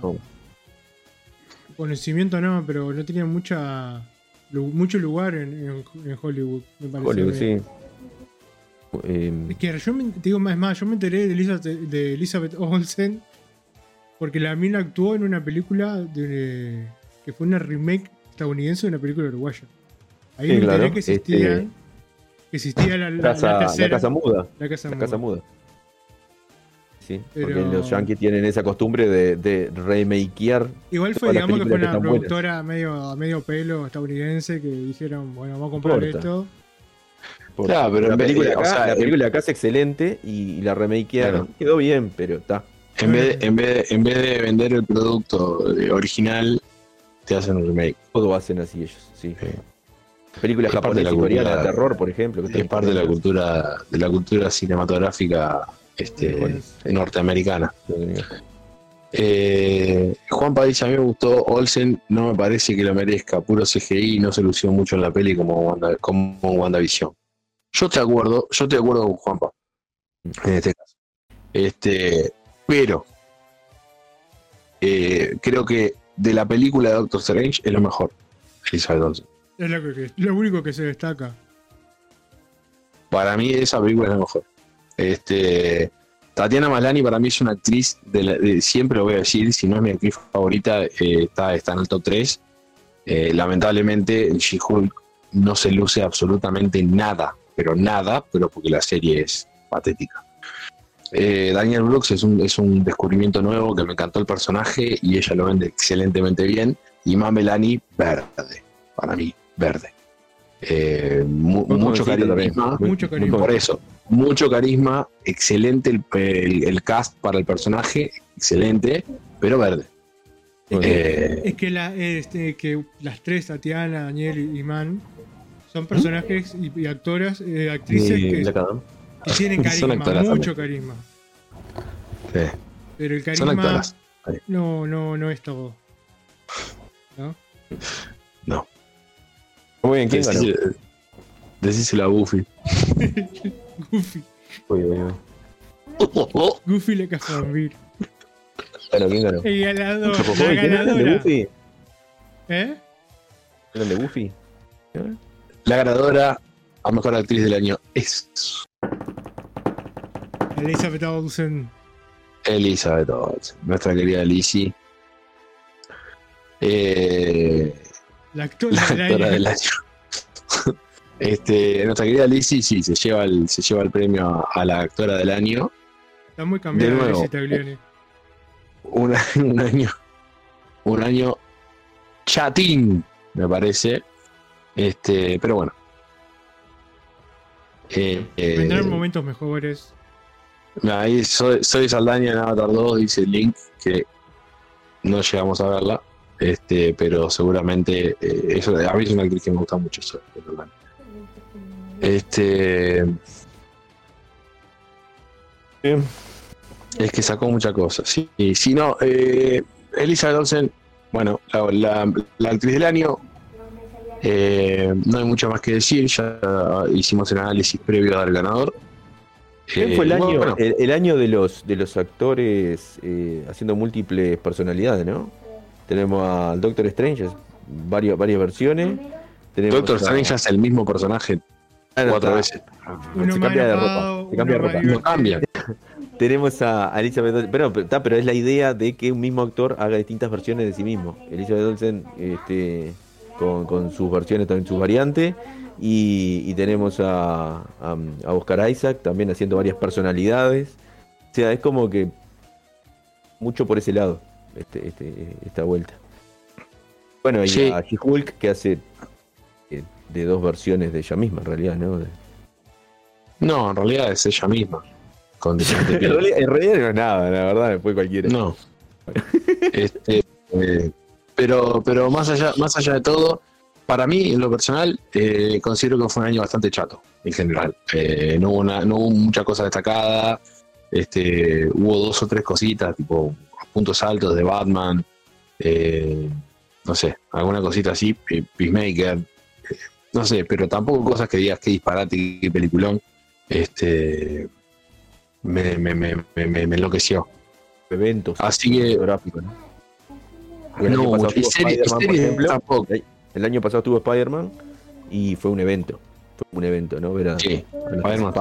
No. conocimiento, no, pero no tenía mucha mucho lugar en, en- en Hollywood, me parece. Hollywood, sí. Eh, Es que yo me, te digo más, más, yo me enteré de Elizabeth, de Elizabeth Olsen porque la mina actuó en una película de, que fue una remake estadounidense de una película uruguaya. Ahí Sí, me enteré que existía, este- que existía la, la- casa, la la tercera, casa muda. la casa La muda. casa muda. Sí, porque Pero- los yankees tienen esa costumbre de, de remakear. Igual fue, digamos que fue que una buenas. productora medio, a medio pelo estadounidense que dijeron, bueno, vamos a comprar esto. Por- Claro, pero la película, eh, o acá, sea, la en- película acá es excelente y, y la remakearon. Claro. Quedó bien, pero está. En vez, de, en, vez de, en vez de vender el producto eh, original, te hacen un remake. Todo hacen así ellos, sí. Sí. Películas Es parte de la japonesas coreanas de terror, por ejemplo. que Es parte de la cultura, de la cultura cinematográfica este, norteamericana. Eh, Juan dice, a mí me gustó Olsen, no me parece que lo merezca, puro CGI no se lució mucho en la peli como, Wanda, como WandaVision. Yo te acuerdo, yo te acuerdo con Juanpa, en este caso. Este, pero eh, creo que de la película de Doctor Strange es lo mejor. Elizabeth Olsen. Es lo, que, lo único que se destaca. Para mí esa película es la mejor. Este, Tatiana Maslany para mí es una actriz, de la- de- siempre lo voy a decir, si no es mi actriz favorita, eh, está, está en el top 3. Eh, lamentablemente en She-Hulk no se luce absolutamente nada, pero nada, pero porque la serie es patética. Eh, Daniel Brooks es un, es un descubrimiento nuevo que me encantó el personaje y ella lo vende excelentemente bien. Y Mamelani, verde. Para mí, verde. Eh, mu- mucho carisma. Mucho carisma. Por eso, mucho carisma, excelente el, el- el cast para el personaje, excelente, pero verde. Es que, Eh, es que, la, este, que las tres, Tatiana, Daniel y y Man, son personajes y, y actoras, eh, actrices Y que, que tienen carisma, actoras mucho carisma. sí, Pero el son carisma actoras. no, no, no es todo. ¿No? No. Muy bien, ¿quién ganó? Decíselo- a Buffy. Goofy. Uy, uy, uy. Goofy le dormir. Bueno, ¿quién ganó? El ganador, la ¿quién era el de ganadora. Buffy? ¿Eh? ¿Era el de Buffy? La ganadora a mejor actriz del año es Elizabeth Olsen. Elizabeth Olsen, nuestra querida Lizzie. Eh, La actora la del actora año. del año. Este, nuestra querida Lizzie sí se lleva el, se lleva el premio a, a la actora del año. Está muy cambiada De nuevo. Lizzie. Un, un año, un año chatín, me parece. Este, pero bueno. Eh, eh, Vendrán momentos mejores. ahí soy, soy Saldaña en Avatar 2, dice Link, que no llegamos a verla. Este, pero seguramente eh, eso, a mí es una actriz que me gusta mucho. Saldana. Este, Bien. Es que sacó muchas cosas. Sí, si no, eh, Elizabeth Olsen, bueno, la, la- la actriz del año, eh, no hay mucho más que decir, ya hicimos el análisis previo al ganador. ¿Quién Eh, fue el año, bueno, el, el año de los de los actores eh, haciendo múltiples personalidades, ¿no? Tenemos al Doctor Strange, es varias, varias versiones. Tenemos Doctor a- Strange hace el mismo personaje Ah, no, cuatro está- veces. Uno se cambia de ropa. Se cambia de ropa. No cambia. Tenemos a Elizabeth Olsen, pero, pero es la idea de que un mismo actor haga distintas versiones de sí mismo. Elizabeth Olsen este, con, con sus versiones, también sus variantes. Y, y tenemos a, a, a Oscar Isaac también haciendo varias personalidades. O sea, es como que mucho por ese lado este, este, esta vuelta. Bueno, y Sí. a She-Hulk que hace eh, de dos versiones de ella misma, en realidad, ¿no? De- No, en realidad es ella misma. Con en, realidad, en realidad no es nada, la verdad, después cualquiera. No. Este, eh, pero, pero más allá, más allá de todo, para mí, en lo personal, eh, considero que fue un año bastante chato, en general. Eh, no, hubo una- no hubo mucha cosa destacada. Este, hubo dos o tres cositas, tipo puntos altos de Batman. eh, no sé, alguna cosita así, Pe- Peacemaker. no sé, pero tampoco cosas que digas que disparate, qué peliculón. Este, me, me, me, me, me- enloqueció. eventos Así que gráficos, ¿no? El No, año pasado. Y ejemplo. tampoco. El año pasado estuvo Spider-Man y fue un evento. Fue un evento, ¿no? Ver a- Sí, Spider-Man.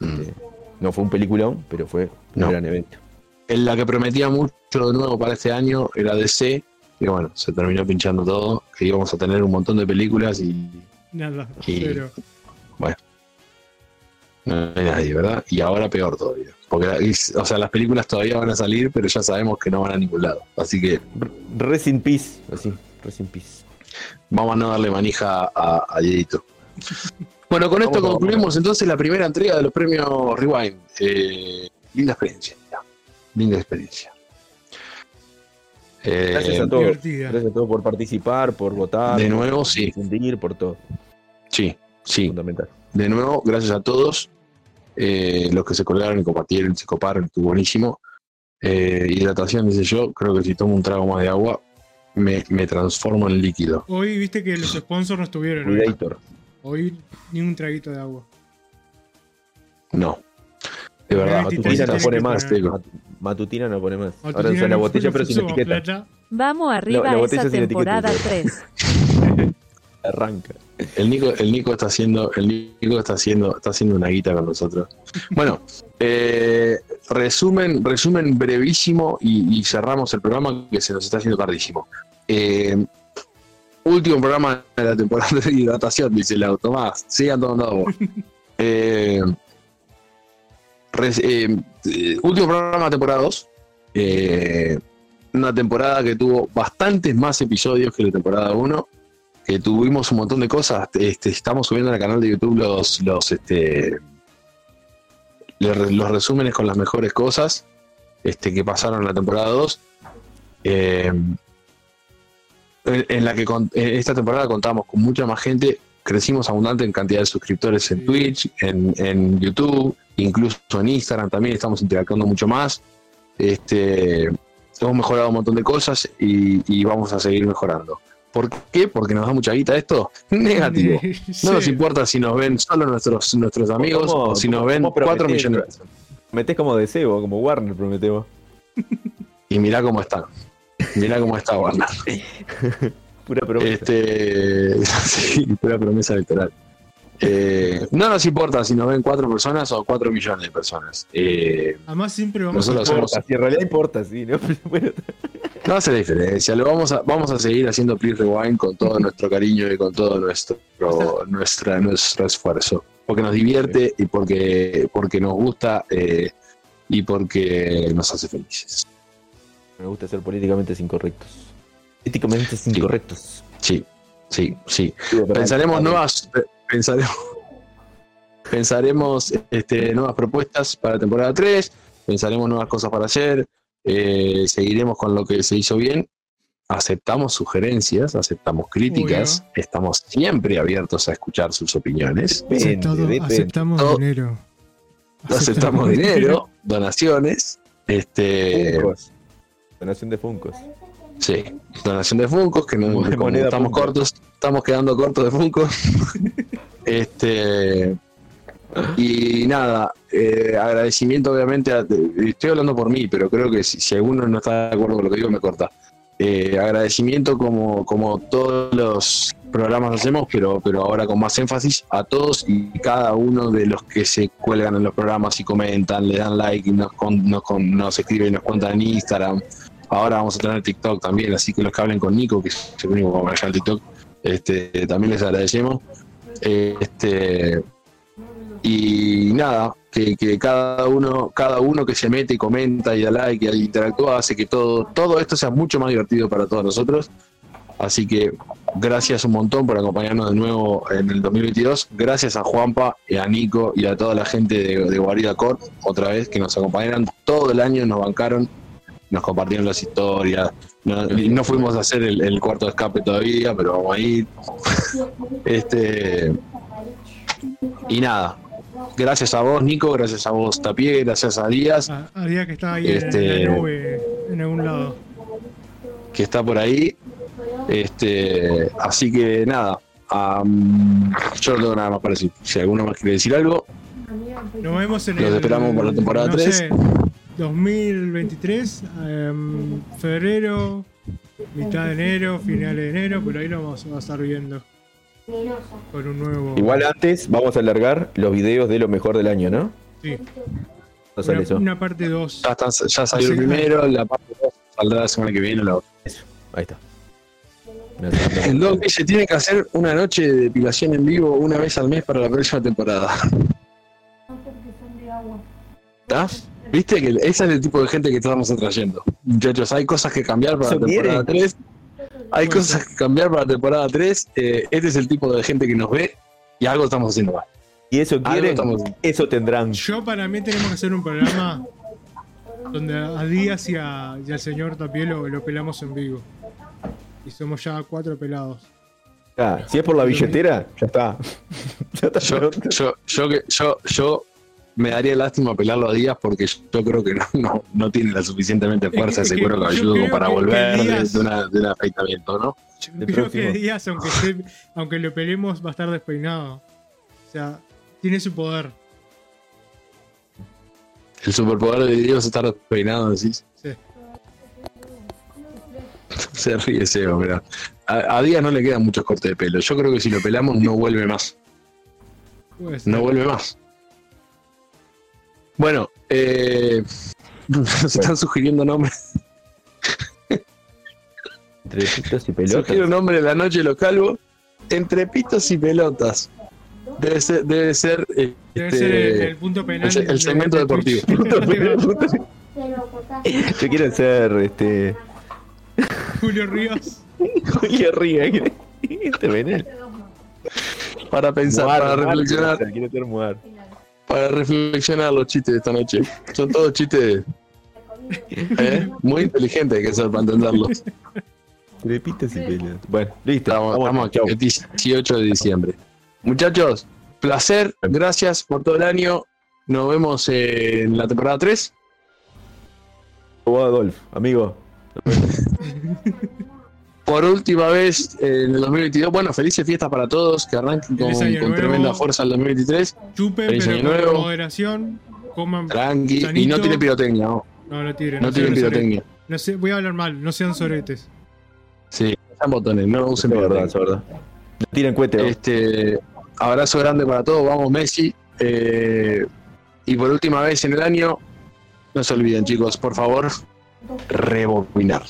Mm. Este, No fue un peliculón, pero fue un No. gran evento. En la que prometía mucho de nuevo para este año era DC, que bueno, se terminó pinchando todo, que íbamos a tener un montón de películas y Nada, Y- cero. No hay nadie, ¿verdad? Y ahora peor todavía. Porque, o sea, las películas todavía van a salir, pero ya sabemos que no van a ningún lado. Así que Rest in peace, así, rest in peace. vamos a no darle manija a, a. Bueno, con esto Vamos concluimos entonces la primera entrega de los premios Rewind. Eh, linda experiencia. Linda experiencia. Eh, Gracias a todos. Divertida. Gracias a todos por participar, por votar. De por nuevo, sí. difundir, por todo. Sí, sí. Fundamental. De nuevo, gracias a todos eh, los que se colgaron y compartieron, se coparon, estuvo buenísimo. Eh, hidratación, dice yo, creo que si tomo un trago más de agua, me, me transformo en líquido. Hoy viste que los sponsors no estuvieron. Hoy. Hoy ni un traguito de agua. No. De verdad, Matutina no pone más. Mat- Matutina no pone más. Ahora usa la no botella, pero sin etiqueta. Vamos arriba la botella esa sin etiqueta, temporada pero- 3. Arranca. El Nico, el Nico está haciendo, el Nico está haciendo, está haciendo una guita con nosotros. Bueno, eh, resumen, resumen brevísimo y, cerramos el programa que se nos está haciendo tardísimo. Eh, último programa de la temporada de hidratación, dice Lau. Tomás, sigan tomando agua. Eh, último programa de temporada 2. Eh, una temporada que tuvo bastantes más episodios que la temporada 1. Que tuvimos un montón de cosas. Este, estamos subiendo en el canal de YouTube los, los, este, los, resúmenes con las mejores cosas este, que pasaron en la temporada 2. Eh, en, en la que con- en esta temporada contamos con mucha más gente. Crecimos abundante en cantidad de suscriptores en. Twitch, en, en YouTube, incluso en Instagram también estamos interactuando mucho más. Este, hemos mejorado un montón de cosas y, y vamos a seguir mejorando. ¿Por qué? Porque nos da mucha guita esto. Negativo. Sí. No nos importa si nos ven solo nuestros, nuestros amigos ¿Cómo- o si nos ven cómo 4 prometés? millones de personas. Metés como deseo, como Warner prometemos. Y mirá cómo está. Mirá cómo está Warner. Pura promesa. Este, sí, pura promesa electoral. Eh, no nos importa si nos ven 4 personas o 4 millones de personas. Eh, Además, siempre vamos a Importa, si en realidad importa, sí, ¿no? Pero bueno, no hace la diferencia. Lo vamos a, vamos a seguir haciendo Please Rewind con todo nuestro cariño y con todo nuestro, nuestra, nuestro esfuerzo. Porque nos divierte y porque, porque nos gusta eh, y porque nos hace felices. me gusta ser políticamente incorrectos. Éticamente incorrectos. Sí, sí, sí. Pensaremos nuevas, pe- pensaremos, pensaremos este, nuevas propuestas para la temporada 3, pensaremos nuevas cosas para hacer, eh, seguiremos con lo que se hizo bien, aceptamos sugerencias, aceptamos críticas, estamos siempre abiertos a escuchar sus opiniones, Aceptado- depende. aceptamos Todo- dinero. aceptamos dinero, donaciones, este, Funcos. Donación de Funcos. sí, donación de Funcos, que no, estamos cortos, estamos quedando cortos de Funcos. Este y nada, eh, agradecimiento obviamente, a- estoy hablando por mí, pero creo que si, alguno no está de acuerdo con lo que digo me corta. Eh, agradecimiento como, como todos los programas hacemos, pero, pero ahora con más énfasis a todos y cada uno de los que se cuelgan en los programas y comentan, le dan like y nos, con- nos, con- nos escriben y nos cuentan en Instagram. Ahora vamos a tener TikTok también, así que los que hablen con Nico, que es el único que va a manejar el TikTok, este, también les agradecemos. Este, y nada, que, cada uno, cada uno que se mete y comenta y da like y interactúa hace que todo, todo esto sea mucho más divertido para todos nosotros. Así que gracias un montón por acompañarnos de nuevo en el 2022. Gracias a Juanpa y a Nico y a toda la gente de, Guarida Corp, otra vez, que nos acompañaron todo el año, nos bancaron, nos compartieron las historias. No, fuimos a hacer el, el cuarto escape todavía, pero vamos a ir. Este, y nada, gracias a vos, Nico, gracias a vos, Tapie, gracias a Díaz, Ah, Había que estar ahí en- Este- en la nube, en algún lado. que está por ahí. Este, así que nada, yo no tengo nada más para decir. Si alguno más quiere decir algo, Nos vemos en Los el. esperamos para la temporada no 3. sé, 2023, em, febrero, mitad de enero, finales de enero, pero ahí lo vamos a estar viendo. Con un nuevo. Igual antes vamos a alargar los videos de lo mejor del año, ¿no? Sí, No sale una, eso. una parte 2. ya, está- ya salió el primero, la parte 2 saldrá la semana que viene. La otra. Ahí está. El Doc dice: tiene que hacer una noche de depilación en vivo una vez al mes para la próxima temporada. ¿Está? ¿Viste que ese es el tipo de gente que estamos atrayendo? Muchachos, hay cosas que cambiar para la ¿Eso temporada quieren? 3. Hay cosas que cambiar para la temporada 3. eh, este es el tipo de gente que nos ve y algo estamos haciendo mal. Y eso quieren, estamos eso tendrán. Yo, para mí, tenemos que hacer un programa donde a Díaz y, a- y al señor Tapié lo, lo pelamos en vivo. Y somos ya cuatro pelados. Ah, si es por la billetera, ya está. ya está Yo, yo, yo, que- yo, yo me daría lástima pelarlo a Díaz porque yo creo que no, no, no tiene la suficientemente fuerza Es ese que cabelludo creo como para que- que volver de, Díaz- de una, de un afeitamiento, ¿no? Yo El creo próximo. que Díaz, aunque, esté- aunque lo pelemos, va a estar despeinado. O sea, tiene su poder. El superpoder de Dios es estar despeinado, decís. Sí. Se ríe Seba, mirá. A, a Díaz no le quedan muchos cortes de pelo. Yo creo que si lo pelamos no vuelve más. No vuelve más. Bueno, eh, nos están sugiriendo nombres. Entre pitos y pelotas. Sugiero nombre de la noche de los calvos. Entre pitos y pelotas. Debe ser, debe ser, Debe este, ser el, el punto penal. el- el de- segmento de deportivo. Yo quiero ser este. Julio Ríos. Julio Ría. quiero Intervenir. para pensar, Muar, para reflexionar, quiero ser, Quiero ser muar. Para reflexionar los chistes de esta noche. Son todos chistes ¿eh? muy inteligentes que ser para entenderlos. Trepitas y peleas. Bueno, listo. Estamos, Vamos, estamos aquí, chau. el 18 de diciembre. Muchachos, placer, gracias por todo el año. Nos vemos en la temporada 3. Vos, Adolf, amigo. Por última vez en el 2022. Bueno, felices fiestas para todos, que arranquen con, con nuevo. tremenda fuerza el 2023. Chupen, Feliz pero año con nuevo. moderación. Coman. Tranqui, y no tiene pirotecnia, no, No, no tiren. no tiene soretes. pirotecnia. No sé, voy a hablar mal, no sean soretes. Sí, sean botones, no usen Es verdad, pirotecnia. es verdad. No tiren vos. Este, abrazo grande para todos, vamos Messi. Eh, y por última vez en el año, no se olviden chicos, por favor, rebobinar.